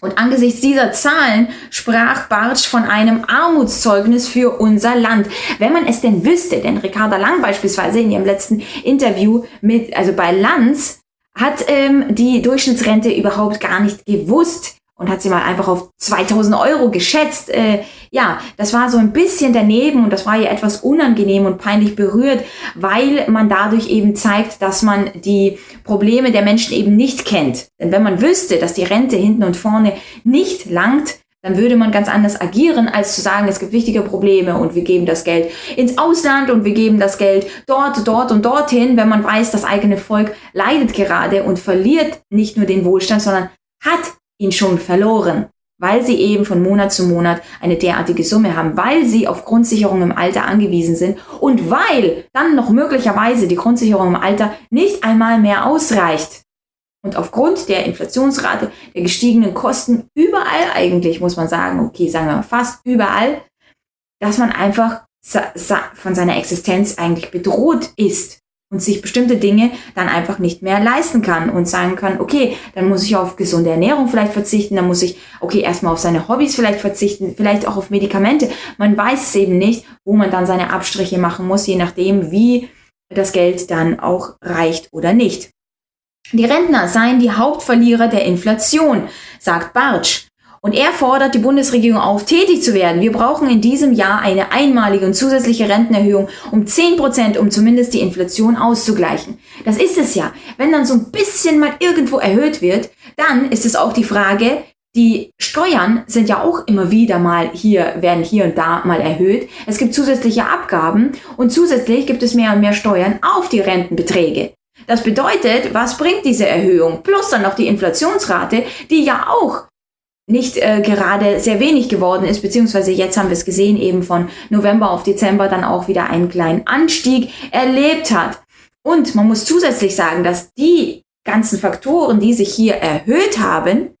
Und angesichts dieser Zahlen sprach Bartsch von einem Armutszeugnis für unser Land. Wenn man es denn wüsste, denn Ricarda Lang beispielsweise in ihrem letzten Interview mit, also bei Lanz, hat ähm, die Durchschnittsrente überhaupt gar nicht gewusst und hat sie mal einfach auf 2000 Euro geschätzt. Äh, ja, das war so ein bisschen daneben und das war ihr etwas unangenehm und peinlich berührt, weil man dadurch eben zeigt, dass man die Probleme der Menschen eben nicht kennt. Denn wenn man wüsste, dass die Rente hinten und vorne nicht langt, dann würde man ganz anders agieren, als zu sagen, es gibt wichtige Probleme und wir geben das Geld ins Ausland und wir geben das Geld dort, dort und dorthin, wenn man weiß, das eigene Volk leidet gerade und verliert nicht nur den Wohlstand, sondern hat ihn schon verloren, weil sie eben von Monat zu Monat eine derartige Summe haben, weil sie auf Grundsicherung im Alter angewiesen sind und weil dann noch möglicherweise die Grundsicherung im Alter nicht einmal mehr ausreicht. Und aufgrund der Inflationsrate, der gestiegenen Kosten, überall eigentlich, muss man sagen, okay, sagen wir fast überall, dass man einfach von seiner Existenz eigentlich bedroht ist und sich bestimmte Dinge dann einfach nicht mehr leisten kann und sagen kann, okay, dann muss ich auf gesunde Ernährung vielleicht verzichten, dann muss ich, okay, erstmal auf seine Hobbys vielleicht verzichten, vielleicht auch auf Medikamente. Man weiß es eben nicht, wo man dann seine Abstriche machen muss, je nachdem, wie das Geld dann auch reicht oder nicht. Die Rentner seien die Hauptverlierer der Inflation, sagt Bartsch. Und er fordert die Bundesregierung auf, tätig zu werden. Wir brauchen in diesem Jahr eine einmalige und zusätzliche Rentenerhöhung um 10 Prozent, um zumindest die Inflation auszugleichen. Das ist es ja. Wenn dann so ein bisschen mal irgendwo erhöht wird, dann ist es auch die Frage, die Steuern sind ja auch immer wieder mal hier, werden hier und da mal erhöht. Es gibt zusätzliche Abgaben und zusätzlich gibt es mehr und mehr Steuern auf die Rentenbeträge. Das bedeutet, was bringt diese Erhöhung? Plus dann noch die Inflationsrate, die ja auch nicht äh, gerade sehr wenig geworden ist, beziehungsweise jetzt haben wir es gesehen, eben von November auf Dezember dann auch wieder einen kleinen Anstieg erlebt hat. Und man muss zusätzlich sagen, dass die ganzen Faktoren, die sich hier erhöht haben,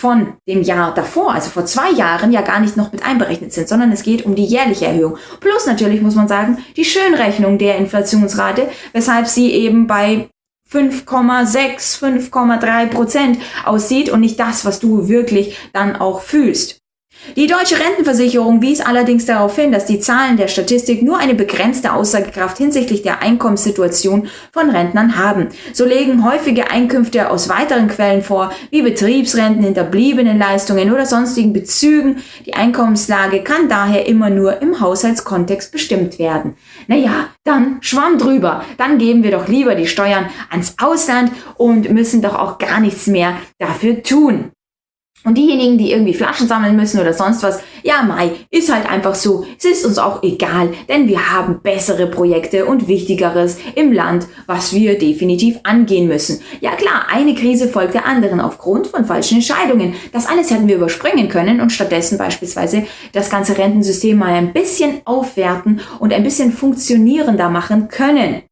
von dem Jahr davor, also vor zwei Jahren, ja gar nicht noch mit einberechnet sind, sondern es geht um die jährliche Erhöhung. Plus natürlich muss man sagen, die Schönrechnung der Inflationsrate, weshalb sie eben bei 5,6, 5,3 Prozent aussieht und nicht das, was du wirklich dann auch fühlst. Die deutsche Rentenversicherung wies allerdings darauf hin, dass die Zahlen der Statistik nur eine begrenzte Aussagekraft hinsichtlich der Einkommenssituation von Rentnern haben. So legen häufige Einkünfte aus weiteren Quellen vor, wie Betriebsrenten, hinterbliebenen Leistungen oder sonstigen Bezügen. Die Einkommenslage kann daher immer nur im Haushaltskontext bestimmt werden. Naja, dann schwamm drüber. Dann geben wir doch lieber die Steuern ans Ausland und müssen doch auch gar nichts mehr dafür tun. Und diejenigen, die irgendwie Flaschen sammeln müssen oder sonst was, ja, Mai, ist halt einfach so. Es ist uns auch egal, denn wir haben bessere Projekte und Wichtigeres im Land, was wir definitiv angehen müssen. Ja klar, eine Krise folgt der anderen aufgrund von falschen Entscheidungen. Das alles hätten wir überspringen können und stattdessen beispielsweise das ganze Rentensystem mal ein bisschen aufwerten und ein bisschen funktionierender machen können.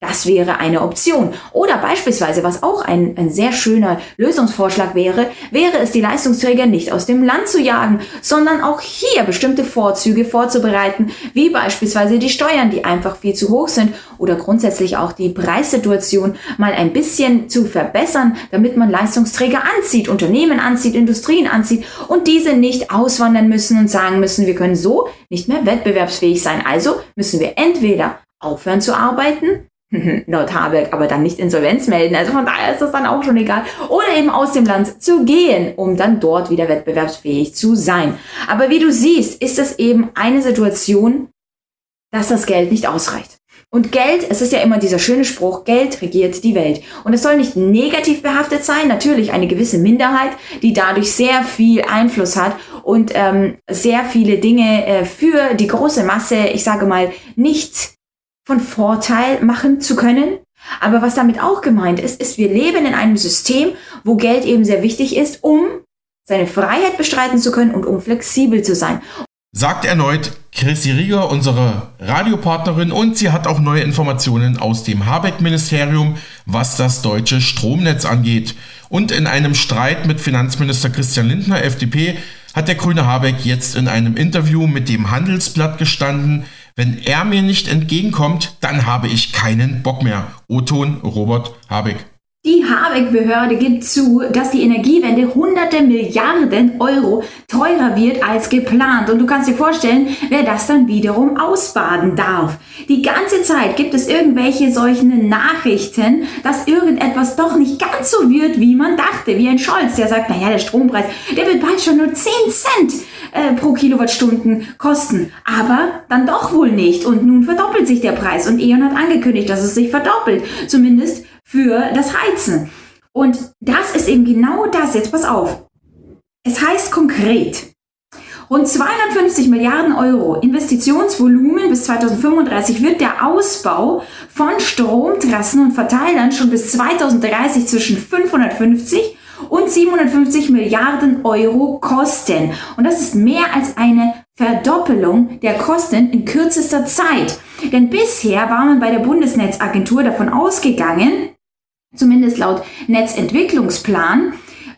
Das wäre eine Option. Oder beispielsweise, was auch ein, ein sehr schöner Lösungsvorschlag wäre, wäre es, die Leistungsträger nicht aus dem Land zu jagen, sondern auch hier bestimmte Vorzüge vorzubereiten, wie beispielsweise die Steuern, die einfach viel zu hoch sind, oder grundsätzlich auch die Preissituation mal ein bisschen zu verbessern, damit man Leistungsträger anzieht, Unternehmen anzieht, Industrien anzieht und diese nicht auswandern müssen und sagen müssen, wir können so nicht mehr wettbewerbsfähig sein. Also müssen wir entweder aufhören zu arbeiten, laut Habeck aber dann nicht Insolvenz melden. Also von daher ist das dann auch schon egal. Oder eben aus dem Land zu gehen, um dann dort wieder wettbewerbsfähig zu sein. Aber wie du siehst, ist es eben eine Situation, dass das Geld nicht ausreicht. Und Geld, es ist ja immer dieser schöne Spruch, Geld regiert die Welt. Und es soll nicht negativ behaftet sein, natürlich eine gewisse Minderheit, die dadurch sehr viel Einfluss hat und ähm, sehr viele Dinge äh, für die große Masse, ich sage mal, nicht von Vorteil machen zu können. Aber was damit auch gemeint ist, ist, wir leben in einem System, wo Geld eben sehr wichtig ist, um seine Freiheit bestreiten zu können und um flexibel zu sein. Sagt erneut Chrissy Rieger, unsere Radiopartnerin, und sie hat auch neue Informationen aus dem Habeck-Ministerium, was das deutsche Stromnetz angeht. Und in einem Streit mit Finanzminister Christian Lindner, FDP, hat der grüne Habeck jetzt in einem Interview mit dem Handelsblatt gestanden, wenn er mir nicht entgegenkommt, dann habe ich keinen Bock mehr. O-Ton Robert Habeck. Die Habeck-Behörde gibt zu, dass die Energiewende hunderte Milliarden Euro teurer wird als geplant. Und du kannst dir vorstellen, wer das dann wiederum ausbaden darf. Die ganze Zeit gibt es irgendwelche solchen Nachrichten, dass irgendetwas doch nicht ganz so wird, wie man dachte. Wie ein Scholz, der sagt, naja, der Strompreis, der wird bald schon nur 10 Cent äh, pro Kilowattstunden kosten. Aber dann doch wohl nicht. Und nun verdoppelt sich der Preis. Und E.ON hat angekündigt, dass es sich verdoppelt. Zumindest für das Heizen. Und das ist eben genau das. Jetzt pass auf. Es heißt konkret, rund 250 Milliarden Euro Investitionsvolumen bis 2035 wird der Ausbau von Stromtrassen und Verteilern schon bis 2030 zwischen 550 und 750 Milliarden Euro kosten. Und das ist mehr als eine Verdoppelung der Kosten in kürzester Zeit. Denn bisher war man bei der Bundesnetzagentur davon ausgegangen, zumindest laut Netzentwicklungsplan,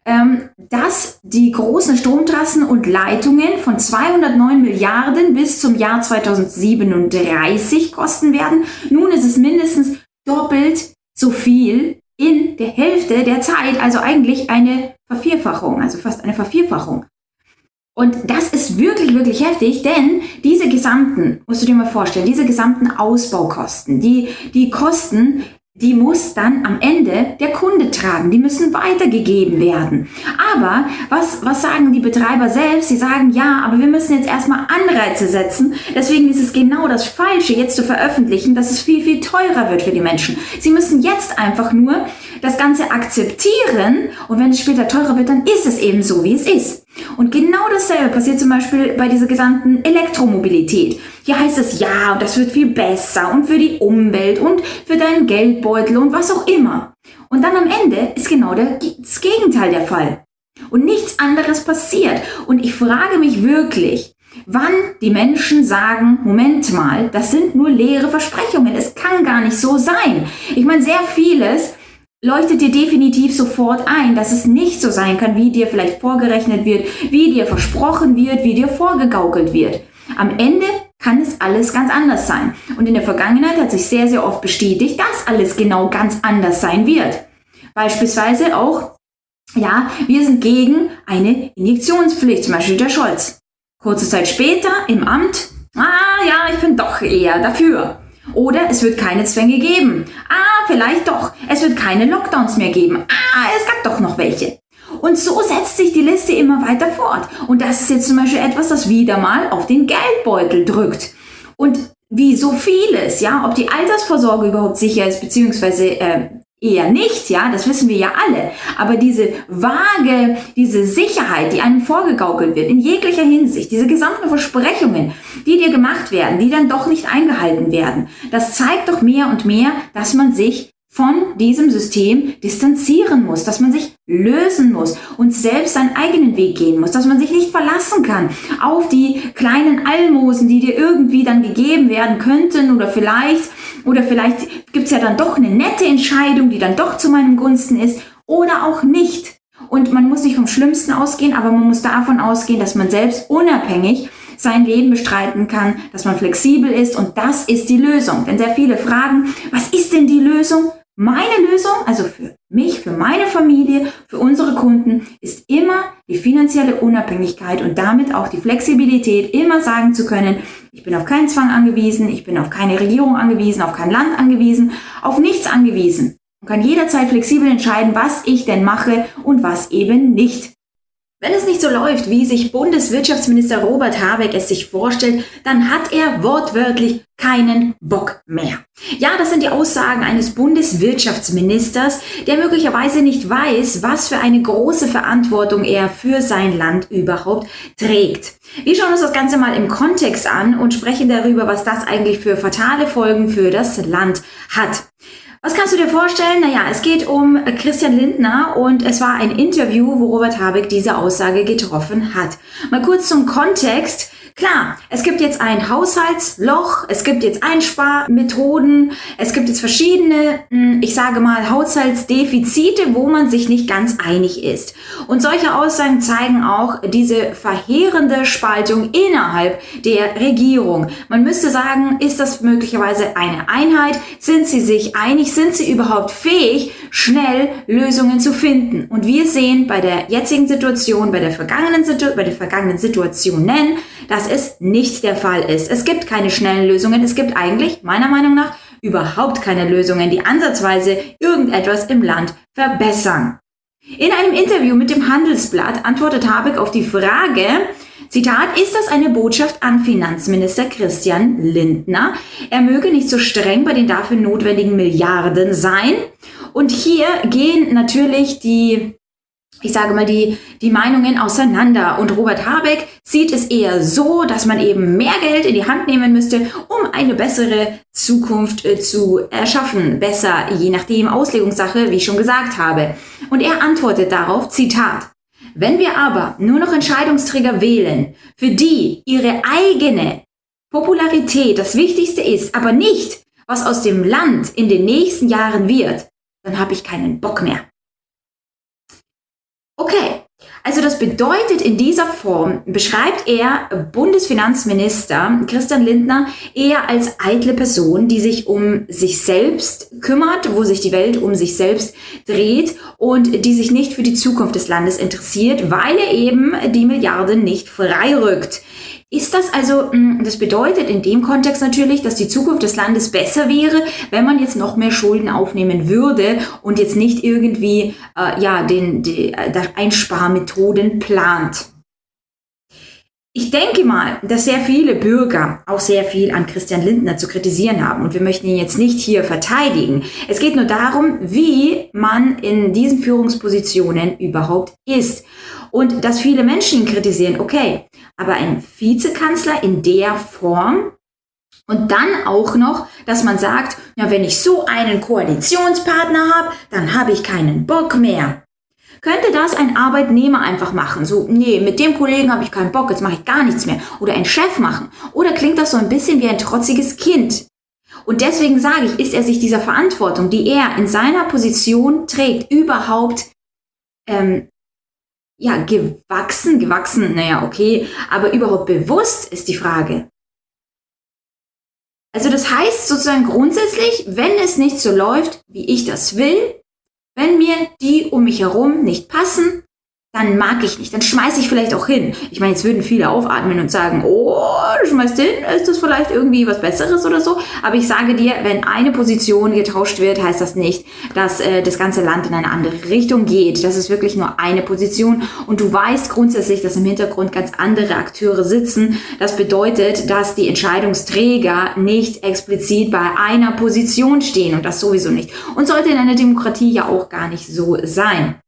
ähm, dass die großen Stromtrassen und Leitungen von 209 Milliarden bis zum Jahr 2037 kosten werden. Nun ist es mindestens doppelt so viel in der Hälfte der Zeit, also eigentlich eine Vervierfachung, also fast eine Vervierfachung. Und das ist wirklich, wirklich heftig, denn diese gesamten, musst du dir mal vorstellen, diese gesamten Ausbaukosten, die, die Kosten die muss dann am Ende der Kunde tragen. Die müssen weitergegeben werden. Aber was, was sagen die Betreiber selbst? Sie sagen, ja, aber wir müssen jetzt erstmal Anreize setzen. Deswegen ist es genau das Falsche, jetzt zu veröffentlichen, dass es viel, viel teurer wird für die Menschen. Sie müssen jetzt einfach nur das Ganze akzeptieren und wenn es später teurer wird, dann ist es eben so, wie es ist. Und genau dasselbe passiert zum Beispiel bei dieser gesamten Elektromobilität. Hier heißt es ja, und das wird viel besser und für die Umwelt und für deinen Geldbeutel und was auch immer. Und dann am Ende ist genau das Gegenteil der Fall. Und nichts anderes passiert. Und ich frage mich wirklich, wann die Menschen sagen, Moment mal, das sind nur leere Versprechungen. Es kann gar nicht so sein. Ich meine, sehr vieles leuchtet dir definitiv sofort ein, dass es nicht so sein kann, wie dir vielleicht vorgerechnet wird, wie dir versprochen wird, wie dir vorgegaukelt wird. Am Ende kann es alles ganz anders sein. Und in der Vergangenheit hat sich sehr, sehr oft bestätigt, dass alles genau ganz anders sein wird. Beispielsweise auch, ja, wir sind gegen eine Injektionspflicht, zum Beispiel der Scholz. Kurze Zeit später im Amt, ah ja, ich bin doch eher dafür. Oder es wird keine Zwänge geben. Ah, vielleicht doch. Es wird keine Lockdowns mehr geben. Ah, es gab doch noch welche. Und so setzt sich die Liste immer weiter fort. Und das ist jetzt zum Beispiel etwas, das wieder mal auf den Geldbeutel drückt. Und wie so vieles, ja, ob die Altersvorsorge überhaupt sicher ist, beziehungsweise äh, Eher nicht, ja, das wissen wir ja alle. Aber diese vage, diese Sicherheit, die einem vorgegaukelt wird, in jeglicher Hinsicht, diese gesamten Versprechungen, die dir gemacht werden, die dann doch nicht eingehalten werden, das zeigt doch mehr und mehr, dass man sich von diesem System distanzieren muss, dass man sich lösen muss und selbst seinen eigenen Weg gehen muss, dass man sich nicht verlassen kann auf die kleinen Almosen, die dir irgendwie dann gegeben werden könnten oder vielleicht, oder vielleicht gibt's ja dann doch eine nette Entscheidung, die dann doch zu meinem Gunsten ist oder auch nicht. Und man muss nicht vom Schlimmsten ausgehen, aber man muss davon ausgehen, dass man selbst unabhängig sein Leben bestreiten kann, dass man flexibel ist und das ist die Lösung. Denn sehr viele fragen, was ist denn die Lösung? Meine Lösung, also für mich, für meine Familie, für unsere Kunden, ist immer die finanzielle Unabhängigkeit und damit auch die Flexibilität, immer sagen zu können, ich bin auf keinen Zwang angewiesen, ich bin auf keine Regierung angewiesen, auf kein Land angewiesen, auf nichts angewiesen und kann jederzeit flexibel entscheiden, was ich denn mache und was eben nicht. Wenn es nicht so läuft, wie sich Bundeswirtschaftsminister Robert Habeck es sich vorstellt, dann hat er wortwörtlich keinen Bock mehr. Ja, das sind die Aussagen eines Bundeswirtschaftsministers, der möglicherweise nicht weiß, was für eine große Verantwortung er für sein Land überhaupt trägt. Wir schauen uns das Ganze mal im Kontext an und sprechen darüber, was das eigentlich für fatale Folgen für das Land hat. Was kannst du dir vorstellen? Naja, es geht um Christian Lindner und es war ein Interview, wo Robert Habeck diese Aussage getroffen hat. Mal kurz zum Kontext. Klar, es gibt jetzt ein Haushaltsloch, es gibt jetzt Einsparmethoden, es gibt jetzt verschiedene, hm, ich sage mal, Haushaltsdefizite, wo man sich nicht ganz einig ist. Und solche Aussagen zeigen auch diese verheerende Spaltung innerhalb der Regierung. Man müsste sagen, ist das möglicherweise eine Einheit? Sind sie sich einig? Sind sie überhaupt fähig, schnell Lösungen zu finden? Und wir sehen bei der jetzigen Situation, bei der vergangenen, bei der vergangenen Situationen, dass es nicht der Fall ist. Es gibt keine schnellen Lösungen. Es gibt eigentlich, meiner Meinung nach, überhaupt keine Lösungen, die ansatzweise irgendetwas im Land verbessern. In einem Interview mit dem Handelsblatt antwortet Habeck auf die Frage, Zitat, ist das eine Botschaft an Finanzminister Christian Lindner? Er möge nicht so streng bei den dafür notwendigen Milliarden sein. Und hier gehen natürlich die ich sage mal, die, die Meinungen auseinander. Und Robert Habeck sieht es eher so, dass man eben mehr Geld in die Hand nehmen müsste, um eine bessere Zukunft äh, zu erschaffen. Besser, je nachdem, Auslegungssache, wie ich schon gesagt habe. Und er antwortet darauf, Zitat, wenn wir aber nur noch Entscheidungsträger wählen, für die ihre eigene Popularität das Wichtigste ist, aber nicht, was aus dem Land in den nächsten Jahren wird, dann habe ich keinen Bock mehr. Okay, also das bedeutet in dieser Form, beschreibt er Bundesfinanzminister Christian Lindner eher als eitle Person, die sich um sich selbst kümmert, wo sich die Welt um sich selbst dreht und die sich nicht für die Zukunft des Landes interessiert, weil er eben die Milliarden nicht freirückt. Ist das also, hm, das bedeutet in dem Kontext natürlich, dass die Zukunft des Landes besser wäre, wenn man jetzt noch mehr Schulden aufnehmen würde und jetzt nicht irgendwie äh, ja, den, die, äh, Einsparmethoden plant. Ich denke mal, dass sehr viele Bürger auch sehr viel an Christian Lindner zu kritisieren haben und wir möchten ihn jetzt nicht hier verteidigen. Es geht nur darum, wie man in diesen Führungspositionen überhaupt ist und dass viele Menschen ihn kritisieren, okay, aber ein Vizekanzler in der Form und dann auch noch, dass man sagt, ja, wenn ich so einen Koalitionspartner habe, dann habe ich keinen Bock mehr. Könnte das ein Arbeitnehmer einfach machen? So, nee, mit dem Kollegen habe ich keinen Bock, jetzt mache ich gar nichts mehr. Oder ein Chef machen. Oder klingt das so ein bisschen wie ein trotziges Kind? Und deswegen sage ich, ist er sich dieser Verantwortung, die er in seiner Position trägt, überhaupt ähm, ja, gewachsen, gewachsen, naja, okay, aber überhaupt bewusst ist die Frage. Also das heißt sozusagen grundsätzlich, wenn es nicht so läuft, wie ich das will, wenn mir die um mich herum nicht passen, dann mag ich nicht, dann schmeiße ich vielleicht auch hin. Ich meine, jetzt würden viele aufatmen und sagen, oh, du schmeißt hin, ist das vielleicht irgendwie was Besseres oder so. Aber ich sage dir, wenn eine Position getauscht wird, heißt das nicht, dass äh, das ganze Land in eine andere Richtung geht. Das ist wirklich nur eine Position und du weißt grundsätzlich, dass im Hintergrund ganz andere Akteure sitzen. Das bedeutet, dass die Entscheidungsträger nicht explizit bei einer Position stehen und das sowieso nicht. Und sollte in einer Demokratie ja auch gar nicht so sein.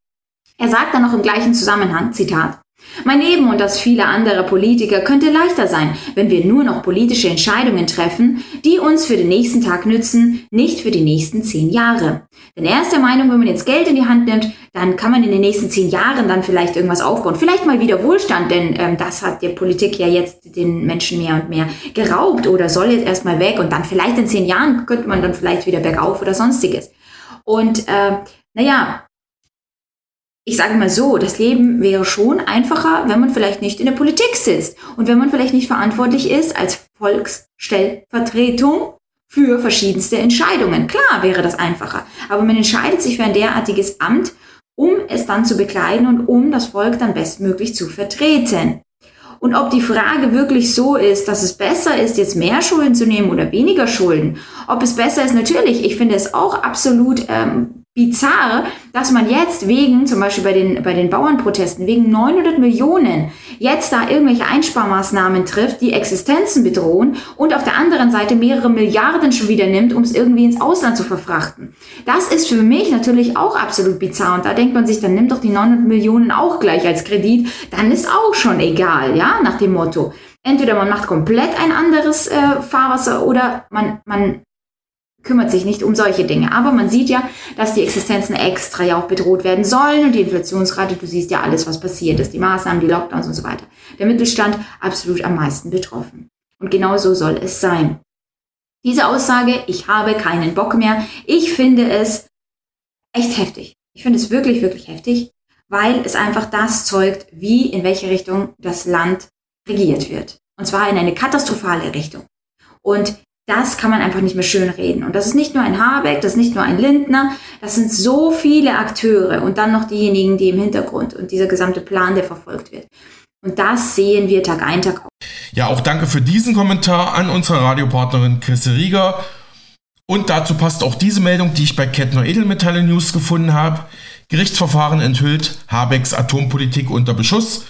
Er sagt dann noch im gleichen Zusammenhang, Zitat, mein Leben und das viele andere Politiker könnte leichter sein, wenn wir nur noch politische Entscheidungen treffen, die uns für den nächsten Tag nützen, nicht für die nächsten zehn Jahre. Denn er ist der Meinung, wenn man jetzt Geld in die Hand nimmt, dann kann man in den nächsten zehn Jahren dann vielleicht irgendwas aufbauen. Vielleicht mal wieder Wohlstand, denn ähm, das hat die Politik ja jetzt den Menschen mehr und mehr geraubt oder soll jetzt erstmal weg und dann vielleicht in zehn Jahren könnte man dann vielleicht wieder bergauf oder sonstiges. Und äh, naja, ich sage mal so, das Leben wäre schon einfacher, wenn man vielleicht nicht in der Politik sitzt und wenn man vielleicht nicht verantwortlich ist als Volksstellvertretung für verschiedenste Entscheidungen. Klar wäre das einfacher, aber man entscheidet sich für ein derartiges Amt, um es dann zu bekleiden und um das Volk dann bestmöglich zu vertreten. Und ob die Frage wirklich so ist, dass es besser ist, jetzt mehr Schulden zu nehmen oder weniger Schulden, ob es besser ist, natürlich, ich finde es auch absolut ähm, bizarr, dass man jetzt wegen, zum Beispiel bei den, bei den Bauernprotesten, wegen 900 Millionen jetzt da irgendwelche Einsparmaßnahmen trifft, die Existenzen bedrohen und auf der anderen Seite mehrere Milliarden schon wieder nimmt, um es irgendwie ins Ausland zu verfrachten. Das ist für mich natürlich auch absolut bizarr und da denkt man sich, dann nimmt doch die 900 Millionen auch gleich als Kredit, dann ist auch schon egal, ja, nach dem Motto. Entweder man macht komplett ein anderes äh, Fahrwasser oder man, man kümmert sich nicht um solche Dinge. Aber man sieht ja, dass die Existenzen extra ja auch bedroht werden sollen und die Inflationsrate, du siehst ja alles, was passiert ist, die Maßnahmen, die Lockdowns und so weiter. Der Mittelstand absolut am meisten betroffen. Und genau so soll es sein. Diese Aussage, ich habe keinen Bock mehr, ich finde es echt heftig. Ich finde es wirklich, wirklich heftig, weil es einfach das zeugt, wie, in welche Richtung das Land regiert wird. Und zwar in eine katastrophale Richtung. Und das kann man einfach nicht mehr schön reden. Und das ist nicht nur ein Habeck, das ist nicht nur ein Lindner, das sind so viele Akteure und dann noch diejenigen, die im Hintergrund und dieser gesamte Plan, der verfolgt wird. Und das sehen wir Tag ein, Tag aus. Ja, auch danke für diesen Kommentar an unsere Radiopartnerin Chrisse Rieger. Und dazu passt auch diese Meldung, die ich bei Kettner Edelmetalle News gefunden habe. Gerichtsverfahren enthüllt Habecks Atompolitik unter Beschuss.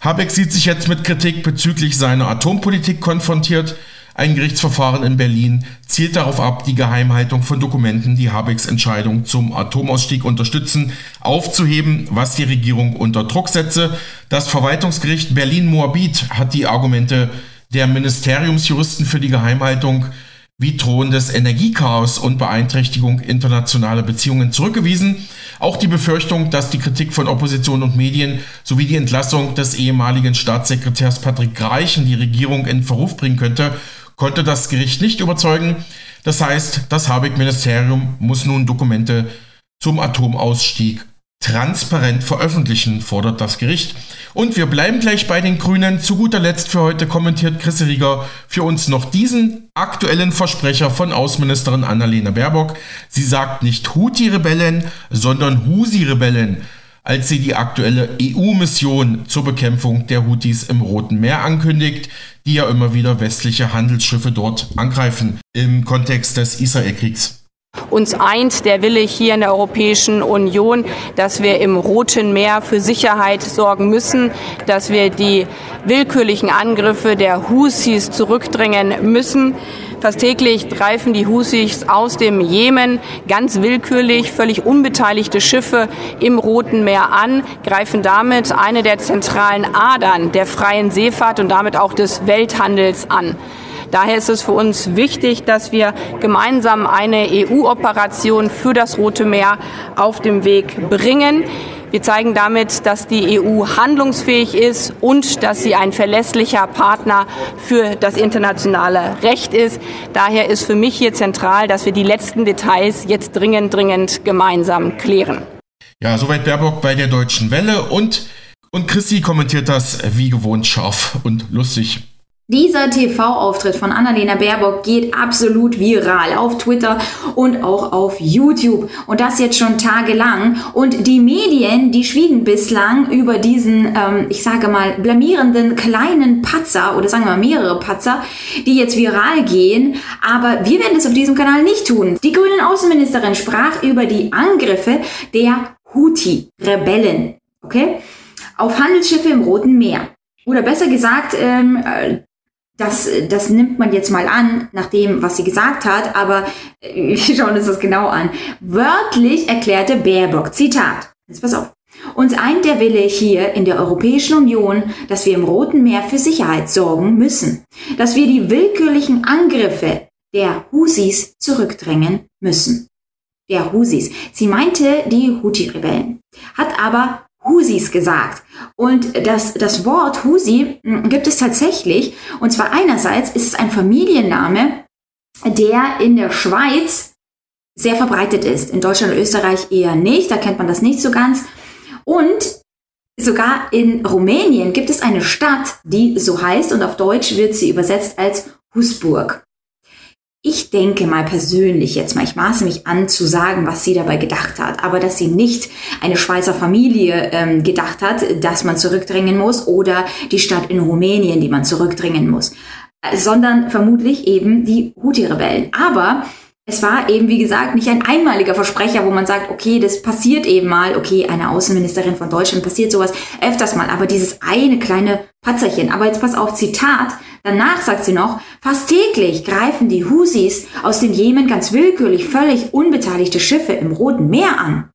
Habeck sieht sich jetzt mit Kritik bezüglich seiner Atompolitik konfrontiert. Ein Gerichtsverfahren in Berlin zielt darauf ab, die Geheimhaltung von Dokumenten, die Habecks Entscheidung zum Atomausstieg unterstützen, aufzuheben, was die Regierung unter Druck setze. Das Verwaltungsgericht Berlin-Moabit hat die Argumente der Ministeriumsjuristen für die Geheimhaltung wie drohendes Energiechaos und Beeinträchtigung internationaler Beziehungen zurückgewiesen. Auch die Befürchtung, dass die Kritik von Opposition und Medien sowie die Entlassung des ehemaligen Staatssekretärs Patrick Greichen die Regierung in Verruf bringen könnte, konnte das Gericht nicht überzeugen. Das heißt, das Habeck-Ministerium muss nun Dokumente zum Atomausstieg transparent veröffentlichen, fordert das Gericht. Und wir bleiben gleich bei den Grünen. Zu guter Letzt für heute kommentiert Chris Rieger für uns noch diesen aktuellen Versprecher von Außenministerin Annalena Baerbock. Sie sagt nicht Houthi-Rebellen, sondern Husi-Rebellen, als sie die aktuelle EU-Mission zur Bekämpfung der Houthis im Roten Meer ankündigt die ja immer wieder westliche Handelsschiffe dort angreifen im Kontext des Israelkriegs. Uns eint der Wille hier in der Europäischen Union, dass wir im Roten Meer für Sicherheit sorgen müssen, dass wir die willkürlichen Angriffe der Husis zurückdrängen müssen. Fast täglich greifen die Husis aus dem Jemen ganz willkürlich völlig unbeteiligte Schiffe im Roten Meer an, greifen damit eine der zentralen Adern der freien Seefahrt und damit auch des Welthandels an. Daher ist es für uns wichtig, dass wir gemeinsam eine EU-Operation für das Rote Meer auf den Weg bringen. Wir zeigen damit, dass die EU handlungsfähig ist und dass sie ein verlässlicher Partner für das internationale Recht ist. Daher ist für mich hier zentral, dass wir die letzten Details jetzt dringend, dringend gemeinsam klären. Ja, soweit Baerbock bei der Deutschen Welle und, und Christi kommentiert das wie gewohnt scharf und lustig. Dieser TV-Auftritt von Annalena Baerbock geht absolut viral auf Twitter und auch auf YouTube. Und das jetzt schon tagelang. Und die Medien, die schwiegen bislang über diesen, ähm, ich sage mal, blamierenden kleinen Patzer oder sagen wir mal mehrere Patzer, die jetzt viral gehen. Aber wir werden das auf diesem Kanal nicht tun. Die grünen Außenministerin sprach über die Angriffe der Houthi-Rebellen, okay, auf Handelsschiffe im Roten Meer. Oder besser gesagt, ähm, äh, das, das nimmt man jetzt mal an, nach dem, was sie gesagt hat, aber äh, wir schauen uns das genau an. Wörtlich erklärte Baerbock, Zitat, jetzt pass auf, uns eint der Wille hier in der Europäischen Union, dass wir im Roten Meer für Sicherheit sorgen müssen, dass wir die willkürlichen Angriffe der Husis zurückdrängen müssen. Der Husis. Sie meinte die Houthi-Rebellen, hat aber Husis gesagt. Und das, das Wort Husi hm, gibt es tatsächlich. Und zwar einerseits ist es ein Familienname, der in der Schweiz sehr verbreitet ist. In Deutschland und Österreich eher nicht. Da kennt man das nicht so ganz. Und sogar in Rumänien gibt es eine Stadt, die so heißt und auf Deutsch wird sie übersetzt als Husburg. Ich denke mal persönlich jetzt mal, ich maße mich an zu sagen, was sie dabei gedacht hat, aber dass sie nicht eine Schweizer Familie ähm, gedacht hat, dass man zurückdrängen muss oder die Stadt in Rumänien, die man zurückdrängen muss, äh, sondern vermutlich eben die Houthi-Rebellen. Aber es war eben, wie gesagt, nicht ein einmaliger Versprecher, wo man sagt, okay, das passiert eben mal, okay, eine Außenministerin von Deutschland passiert sowas öfters mal, aber dieses eine kleine Patzerchen. Aber jetzt pass auf, Zitat, Danach sagt sie noch, fast täglich greifen die Husis aus dem Jemen ganz willkürlich völlig unbeteiligte Schiffe im Roten Meer an.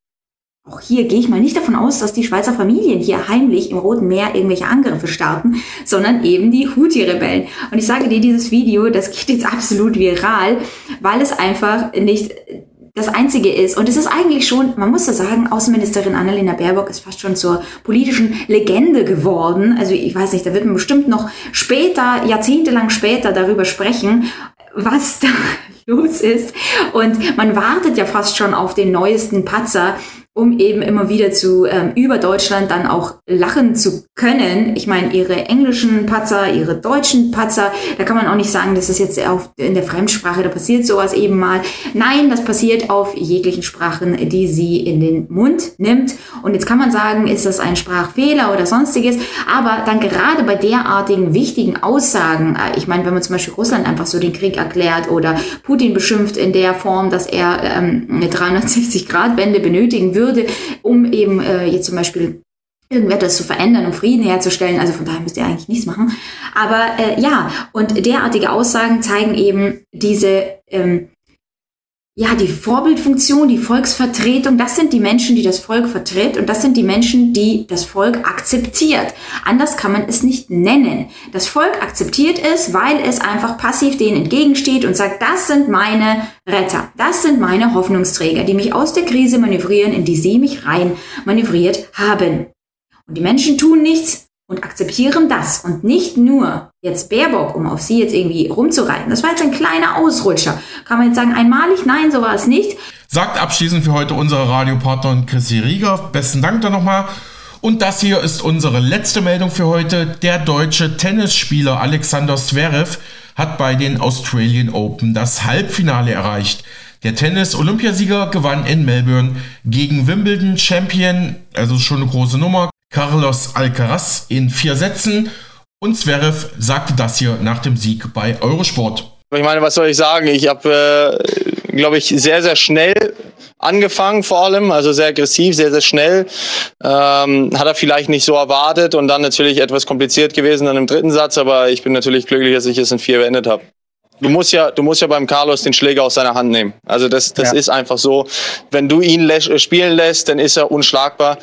Auch hier gehe ich mal nicht davon aus, dass die Schweizer Familien hier heimlich im Roten Meer irgendwelche Angriffe starten, sondern eben die Houthi-Rebellen. Und ich sage dir, dieses Video, das geht jetzt absolut viral, weil es einfach nicht das Einzige ist. Und es ist eigentlich schon, man muss das sagen, Außenministerin Annalena Baerbock ist fast schon zur politischen Legende geworden. Also ich weiß nicht, da wird man bestimmt noch später, jahrzehntelang später darüber sprechen, was da los ist. Und man wartet ja fast schon auf den neuesten Patzer, um eben immer wieder zu ähm, über Deutschland dann auch lachen zu können. Ich meine, ihre englischen Patzer, ihre deutschen Patzer, da kann man auch nicht sagen, das ist jetzt auf, in der Fremdsprache, da passiert sowas eben mal. Nein, das passiert auf jeglichen Sprachen, die sie in den Mund nimmt. Und jetzt kann man sagen, ist das ein Sprachfehler oder sonstiges. Aber dann gerade bei derartigen wichtigen Aussagen, äh, ich meine, wenn man zum Beispiel Russland einfach so den Krieg erklärt oder Putin beschimpft in der Form, dass er ähm, eine 360-Grad-Wende benötigen würde, würde, um eben äh, jetzt zum Beispiel irgendetwas zu verändern, um Frieden herzustellen. Also von daher müsst ihr eigentlich nichts machen. Aber äh, ja, und derartige Aussagen zeigen eben diese ähm, ja, die Vorbildfunktion, die Volksvertretung, das sind die Menschen, die das Volk vertritt und das sind die Menschen, die das Volk akzeptiert. Anders kann man es nicht nennen. Das Volk akzeptiert es, weil es einfach passiv denen entgegensteht und sagt, das sind meine Retter, das sind meine Hoffnungsträger, die mich aus der Krise manövrieren, in die sie mich rein manövriert haben. Und die Menschen tun nichts, und akzeptieren das und nicht nur jetzt Baerbock, um auf sie jetzt irgendwie rumzureiten. Das war jetzt ein kleiner Ausrutscher. Kann man jetzt sagen, einmalig? Nein, so war es nicht. Sagt abschließend für heute unsere Radiopartnerin Chrissy Rieger. Besten Dank da nochmal. Und das hier ist unsere letzte Meldung für heute. Der deutsche Tennisspieler Alexander Zverev hat bei den Australian Open das Halbfinale erreicht. Der Tennis-Olympiasieger gewann in Melbourne gegen Wimbledon-Champion, also schon eine große Nummer, Carlos Alcaraz in vier Sätzen und Zverev sagte das hier nach dem Sieg bei Eurosport. Ich meine, was soll ich sagen? Ich habe, äh, glaube ich, sehr, sehr schnell angefangen vor allem, also sehr aggressiv, sehr, sehr schnell. Ähm, hat er vielleicht nicht so erwartet und dann natürlich etwas kompliziert gewesen dann im dritten Satz, aber ich bin natürlich glücklich, dass ich es in vier beendet habe. Du musst ja, du musst ja beim Carlos den Schläger aus seiner Hand nehmen. Also das, das ja. ist einfach so. Wenn du ihn lä spielen lässt, dann ist er unschlagbar.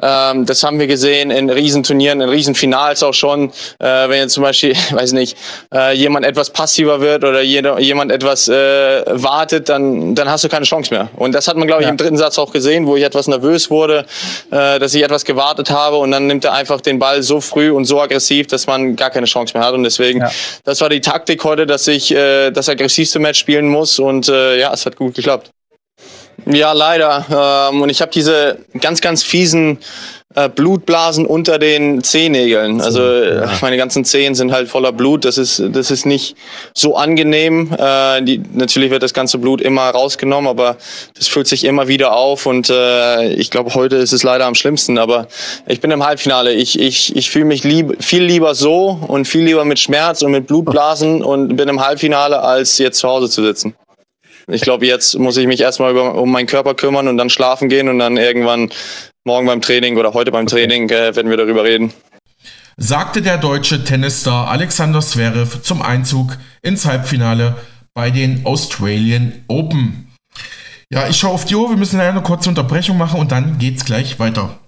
Ähm, das haben wir gesehen in Riesenturnieren, in Riesenfinals auch schon. Äh, wenn jetzt zum Beispiel, weiß nicht, äh, jemand etwas passiver wird oder jeder, jemand etwas äh, wartet, dann, dann hast du keine Chance mehr. Und das hat man, glaube ich, ja. im dritten Satz auch gesehen, wo ich etwas nervös wurde, äh, dass ich etwas gewartet habe und dann nimmt er einfach den Ball so früh und so aggressiv, dass man gar keine Chance mehr hat. Und deswegen, ja. das war die Taktik heute, dass ich äh, das aggressivste Match spielen muss und äh, ja, es hat gut geklappt. Ja, leider. Ähm, und ich habe diese ganz, ganz fiesen Blutblasen unter den Zehennägeln. Also äh, ja. meine ganzen Zehen sind halt voller Blut. Das ist, das ist nicht so angenehm. Äh, die, natürlich wird das ganze Blut immer rausgenommen, aber das füllt sich immer wieder auf. Und äh, ich glaube, heute ist es leider am schlimmsten. Aber ich bin im Halbfinale. Ich, ich, ich fühle mich lieb, viel lieber so und viel lieber mit Schmerz und mit Blutblasen und bin im Halbfinale, als jetzt zu Hause zu sitzen. Ich glaube, jetzt muss ich mich erstmal um meinen Körper kümmern und dann schlafen gehen und dann irgendwann morgen beim Training oder heute beim Training äh, werden wir darüber reden. Sagte der deutsche Tennisstar Alexander Zverev zum Einzug ins Halbfinale bei den Australian Open. Ja, ich schaue auf die Uhr, wir müssen eine kurze Unterbrechung machen und dann geht's gleich weiter.